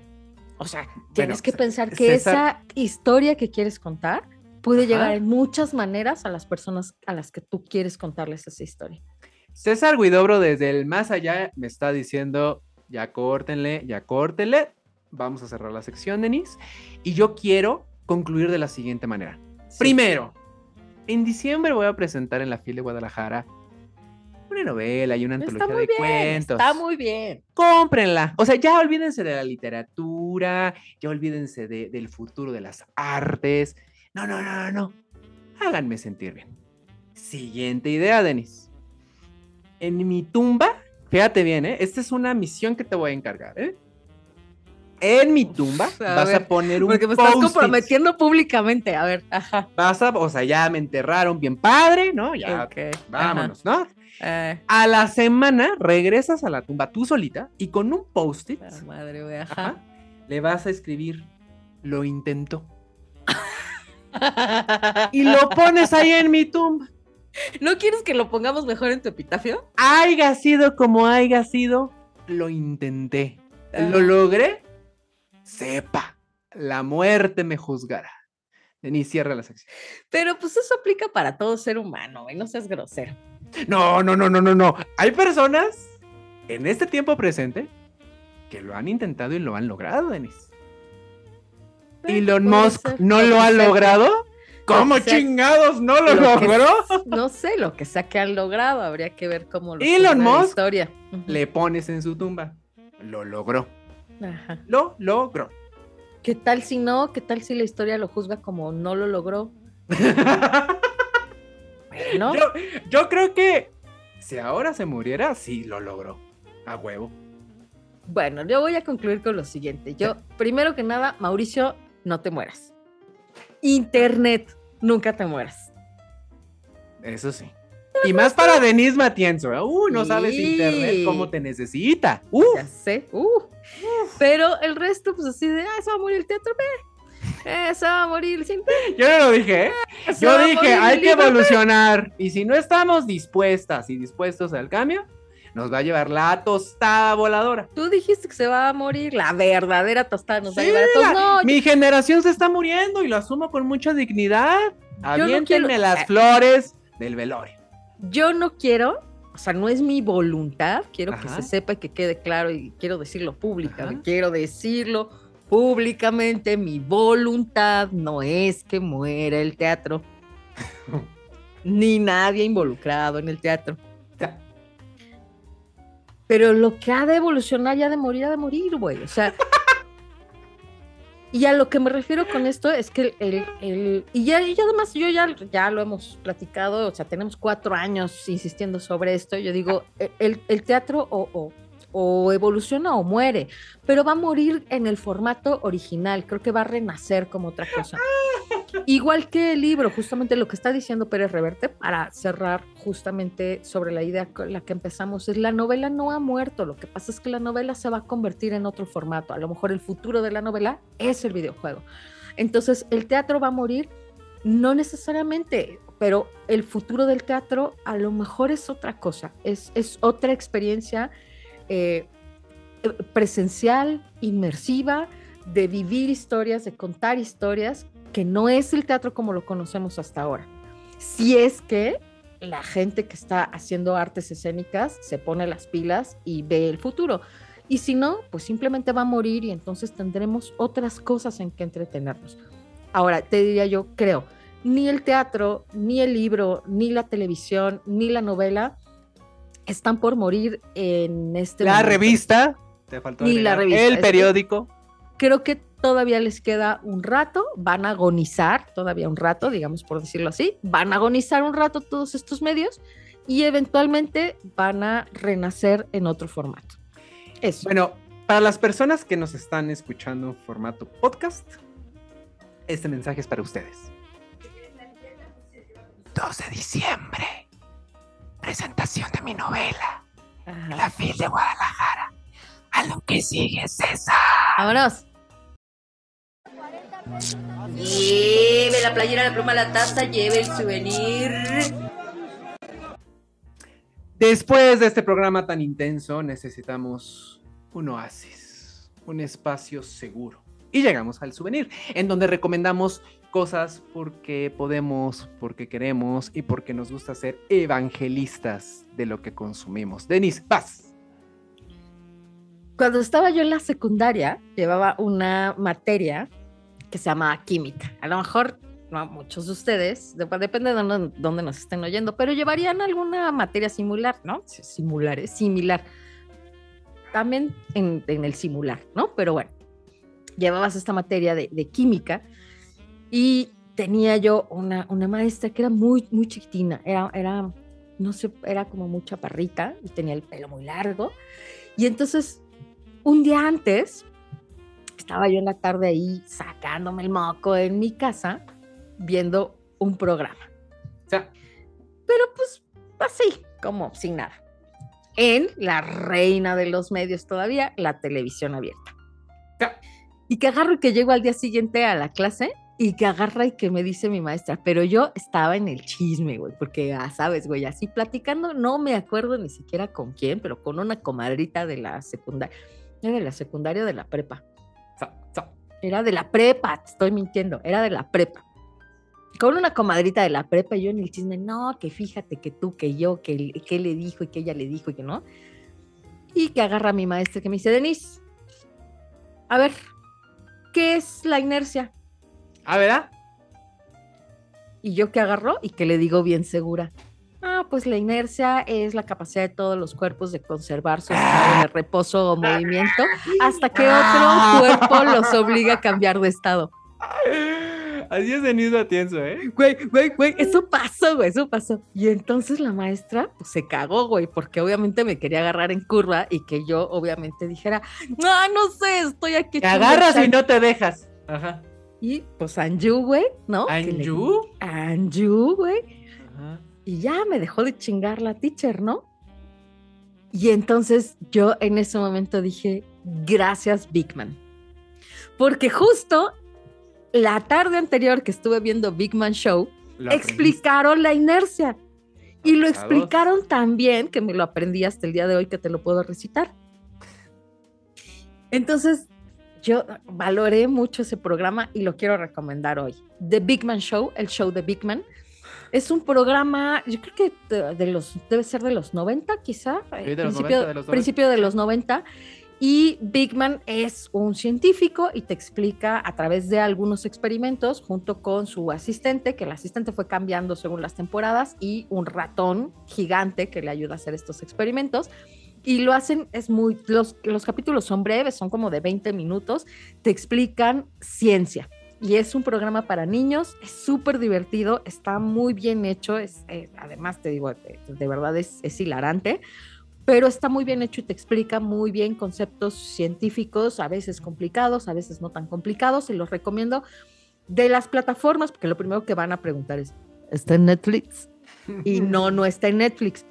O sea, tienes que pensar que esa historia que quieres contar puede llegar en muchas maneras a las personas a las que tú quieres contarles esa historia. César Guidobro desde el más allá me está diciendo, ya córtenle, ya córtenle. Vamos a cerrar la sección, Denise. Y yo quiero concluir de la siguiente manera. Primero, en diciembre voy a presentar en la FIL de Guadalajara una novela y una antología de cuentos. Está muy bien. Cómprenla. O sea, ya olvídense de la literatura, ya olvídense del futuro de las artes. No, no, no, no, no. Háganme sentir bien. Siguiente idea, Denis. En mi tumba, fíjate bien, ¿eh? Esta es una misión que te voy a encargar, ¿eh? En mi tumba vas a poner un Porque me estás comprometiendo públicamente. A ver, ajá. Vas a, o sea, ya me enterraron bien padre, ¿no? Ya, vámonos, ¿no? Eh. A la semana regresas a la tumba tú solita y con un post-it. madre, ajá. Le vas a escribir, lo intentó. y lo pones ahí en mi tumba. ¿No quieres que lo pongamos mejor en tu epitafio? Haiga sido como haya sido, lo intenté. ¿Lo logré? Sepa, la muerte me juzgará. Denis, cierra la sección. Pero pues eso aplica para todo ser humano, ¿eh? no seas grosero. No, no, no, no, no, no. Hay personas en este tiempo presente que lo han intentado y lo han logrado, Denis. Elon Musk no lo ha logrado. ¿Cómo chingados no lo, logró? *laughs* no sé, lo que sea que han logrado, habría que ver cómo lo Elon Musk historia. le pones en su tumba. Lo logró. Lo logró. ¿Qué tal si no? ¿Qué tal si la historia lo juzga como no lo logró? *laughs* bueno. yo, yo creo que si ahora se muriera, sí lo logró. A huevo. Bueno, yo voy a concluir con lo siguiente. Yo, primero que nada, Mauricio, no te mueras. Internet, nunca te mueras. Eso sí. Y más para Denise Matienzo. ¿eh? Uh, no sabes internet cómo te necesita. Uh. Ya sé. Uh. Pero el resto, pues así de, ah, se va a morir el teatro, ve. se va a morir sin *laughs* Yo no lo dije, ¿eh? Yo dije, hay que evolucionar. Y si no estamos dispuestas y dispuestos al cambio, nos va a llevar la tostada voladora. Tú dijiste que se va a morir, la verdadera tostada nos va a llevar a todos. mi generación se está muriendo y lo asumo con mucha dignidad. Aviéntenme las flores del velorio. Yo no quiero, o sea, no es mi voluntad, quiero que se sepa y que quede claro y quiero decirlo públicamente, quiero decirlo públicamente, mi voluntad no es que muera el teatro. *laughs* ni nadie involucrado en el teatro. Pero lo que ha de evolucionar ya de morir, ha de morir, güey. O sea. *laughs* y a lo que me refiero con esto es que el. y, ya, y además, yo ya, ya lo hemos platicado, o sea, tenemos cuatro años insistiendo sobre esto. Yo digo, e, el, teatro o, o evoluciona o muere, pero va a morir en el formato original, creo que va a renacer como otra cosa. Igual que el libro, justamente lo que está diciendo Pérez Reverte, para cerrar justamente sobre la idea con la que empezamos, es la novela no ha muerto, lo que pasa es que la novela se va a convertir en otro formato, a lo mejor el futuro de la novela es el videojuego. Entonces, el teatro va a morir, no necesariamente, pero el futuro del teatro a lo mejor es otra cosa, es, es otra experiencia eh, presencial, inmersiva, de vivir historias, de contar historias, que no es el teatro como lo conocemos hasta ahora. Si es que la gente que está haciendo artes escénicas se pone las pilas y ve el futuro. Y si no, pues simplemente va a morir y entonces tendremos otras cosas en que entretenernos. Ahora, te diría yo, creo, ni el teatro, ni el libro, ni la televisión, ni la novela están por morir en este La revista, te faltó la revista. El periódico. creo que todavía les queda un rato, van a agonizar todavía un rato, digamos por decirlo así, van a agonizar un rato todos estos medios y eventualmente van a renacer en otro formato. Eso. Bueno, para las personas que nos están escuchando en formato podcast, este mensaje es para ustedes. 2 de diciembre presentación de mi novela. La FIL de Guadalajara. A lo que sigue, César. Vámonos. Lleve la playera, la pluma, la taza, lleve el souvenir. Después de este programa tan intenso, necesitamos un oasis, un espacio seguro. Y llegamos al souvenir, en donde recomendamos cosas porque podemos, porque queremos y porque nos gusta ser evangelistas de lo que consumimos. Denis, paz. Cuando estaba yo en la secundaria, llevaba una materia que se llama química. A lo mejor no muchos de ustedes, depende de dónde, nos estén oyendo, pero llevarían alguna materia similar, ¿no? Similar, similar. También en, el simular, ¿no? Pero bueno, llevabas esta materia de, de química y tenía yo una, una maestra que era muy, muy chiquitina, era, era, no sé, era como muy chaparrita y tenía el pelo muy largo. Y entonces, un día antes, estaba yo en la tarde ahí sacándome el moco en mi casa viendo un programa. Pero pues así, como sin nada. En la reina de los medios todavía, la televisión abierta. Y que agarro y que llego al día siguiente a la clase y que agarra y que me dice mi maestra, pero yo estaba en el chisme, güey, porque ya sabes, güey, así platicando, no me acuerdo ni siquiera con quién, pero con una comadrita de la secundaria, de la secundaria de la prepa. Era de la prepa, te estoy mintiendo, era de la prepa. Con una comadrita de la prepa, y yo en el chisme, no, que fíjate que tú, que yo, que, que le dijo y que ella le dijo y que no. Y que agarra a mi maestra que me dice, Denise, a ver, ¿qué es la inercia? Ah, ¿verdad? Y yo que agarro y que le digo bien segura. Ah, pues la inercia es la capacidad de todos los cuerpos de conservar su estado de reposo o movimiento hasta que otro cuerpo los obliga a cambiar de estado. Así es Denise Atienzo, ¿eh? Güey, güey, güey, eso pasó, güey, eso pasó. Y entonces la maestra pues, se cagó, güey, porque obviamente me quería agarrar en curva y que yo obviamente dijera, no, no sé, estoy aquí. Te agarras y no te dejas. Ajá. Y pues Anju, güey, ¿no? ¿Anju? Anju, güey. Ajá. Y ya me dejó de chingar la teacher, ¿no? Y entonces yo en ese momento dije, gracias, Big Man. Porque justo la tarde anterior que estuve viendo Big Man Show, explicaron la inercia. Y lo explicaron tan bien que me lo aprendí hasta el día de hoy que te lo puedo recitar. Entonces, yo valoré mucho ese programa y lo quiero recomendar hoy. The Big Man Show, el show de Big Man. Es un programa, yo creo que de, los, debe ser de los 90 quizá, de principio, de los principio de los 90. Y Big Man es un científico y te explica a través de algunos experimentos junto con su asistente, que el asistente fue cambiando según las temporadas, y un ratón gigante que le ayuda a hacer estos experimentos y lo hacen, es muy, los, los capítulos son breves, son como de 20 minutos, te explican ciencia. Y es un programa para niños, es súper divertido, está muy bien hecho, es, además te digo, de, verdad es, es hilarante, pero está muy bien hecho y te explica muy bien conceptos científicos, a veces complicados, a veces no tan complicados, y los recomiendo de las plataformas, porque lo primero que van a preguntar es, ¿está en Netflix? Y *laughs* no, no está en Netflix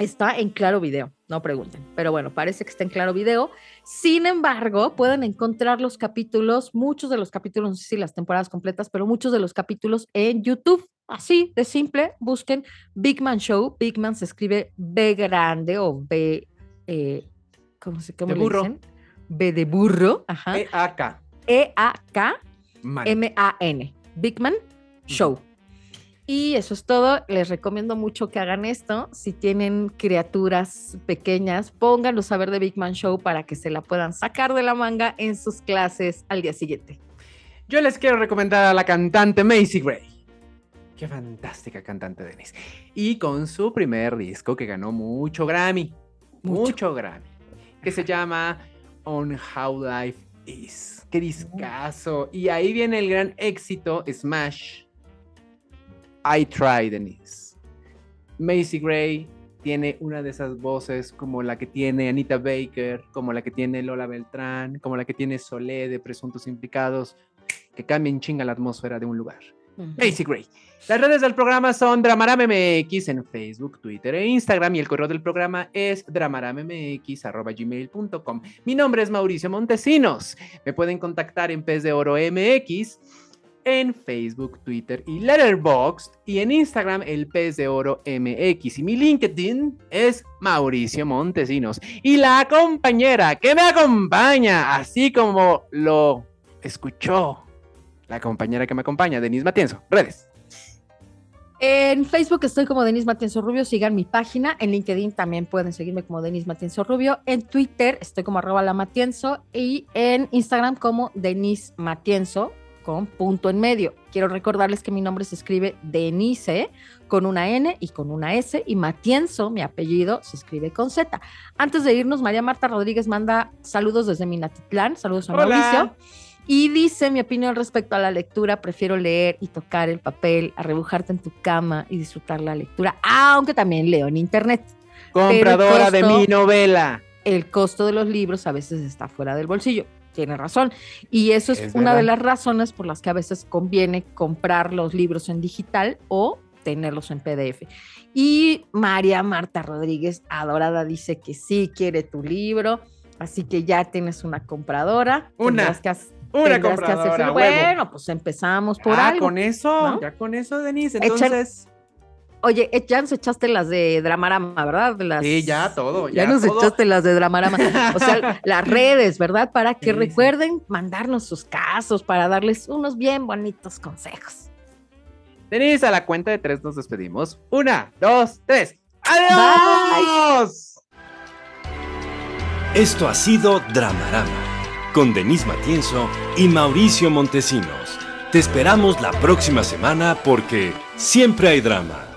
está en Claro Video, no pregunten, pero bueno, parece que está en Claro Video. Sin embargo, pueden encontrar los capítulos, muchos de los capítulos, no sé si las temporadas completas, pero muchos de los capítulos en YouTube. Así de simple, busquen Big Man Show. Big Man se escribe B grande o B, eh, ¿cómo se cómo burro. dicen? B de burro. Ajá. E-A-K. E-A-K. M-A-N. Big Man Show. Y eso es todo. Les recomiendo mucho que hagan esto. Si tienen criaturas pequeñas, pónganlos a ver de Big Man Show para que se la puedan sacar de la manga en sus clases al día siguiente. Yo les quiero recomendar a la cantante Macy Gray. Qué fantástica cantante, Denise. Y con su primer disco que ganó mucho Grammy. Mucho, Grammy. Que se llama On How Life Is. Qué discazo. Y ahí viene el gran éxito, Smash I Try, Denise. Macy Gray tiene una de esas voces como la que tiene Anita Baker, como la que tiene Lola Beltrán, como la que tiene Solé de Presuntos Implicados, que cambian chinga la atmósfera de un lugar. Macy Gray. Las redes del programa son DramaramMX en Facebook, Twitter e Instagram y el correo del programa es gmail.com Mi nombre es Mauricio Montesinos. Me pueden contactar en Pez de Oro MX en Facebook, Twitter y Letterboxd y en Instagram el pez de oro MX y mi LinkedIn es Mauricio Montesinos. Y la compañera que me acompaña así como lo escuchó la compañera que me acompaña Denise Matienzo. Redes. En Facebook estoy como Denise Matienzo Rubio, sigan mi página. En LinkedIn también pueden seguirme como Denise Matienzo Rubio. En Twitter estoy como arroba la Matienzo y en Instagram como Denise Matienzo con punto en medio. Quiero recordarles que mi nombre se escribe Denise con una N y con una S y Matienzo, mi apellido, se escribe con Z. Antes de irnos, María Marta Rodríguez manda saludos desde Minatitlán, saludos a Mauricio. Y dice mi opinión respecto a la lectura, prefiero leer y tocar el papel, arrebujarte en tu cama y disfrutar la lectura, aunque también leo en internet. Compradora de mi novela. El costo de los libros a veces está fuera del bolsillo tiene razón. Y eso es, una de las razones por las que a veces conviene comprar los libros en digital o tenerlos en PDF. Y María Marta Rodríguez, adorada, dice que sí quiere tu libro, así que ya tienes una compradora. Una. una compradora. bueno, pues empezamos por ah, algo. con eso, ya con eso, Denise. Entonces. Oye, eh, ya nos echaste las de Dramarama, ¿verdad? Las... Sí, ya todo. Ya, nos echaste las de Dramarama. O sea, *laughs* las redes, ¿verdad? Para que recuerden mandarnos sus casos, para darles unos bien bonitos consejos. Denise, a la cuenta de tres nos despedimos. Una, dos, tres. ¡Adiós! Esto ha sido Dramarama, con Denise Matienzo y Mauricio Montesinos. Te esperamos la próxima semana porque siempre hay drama.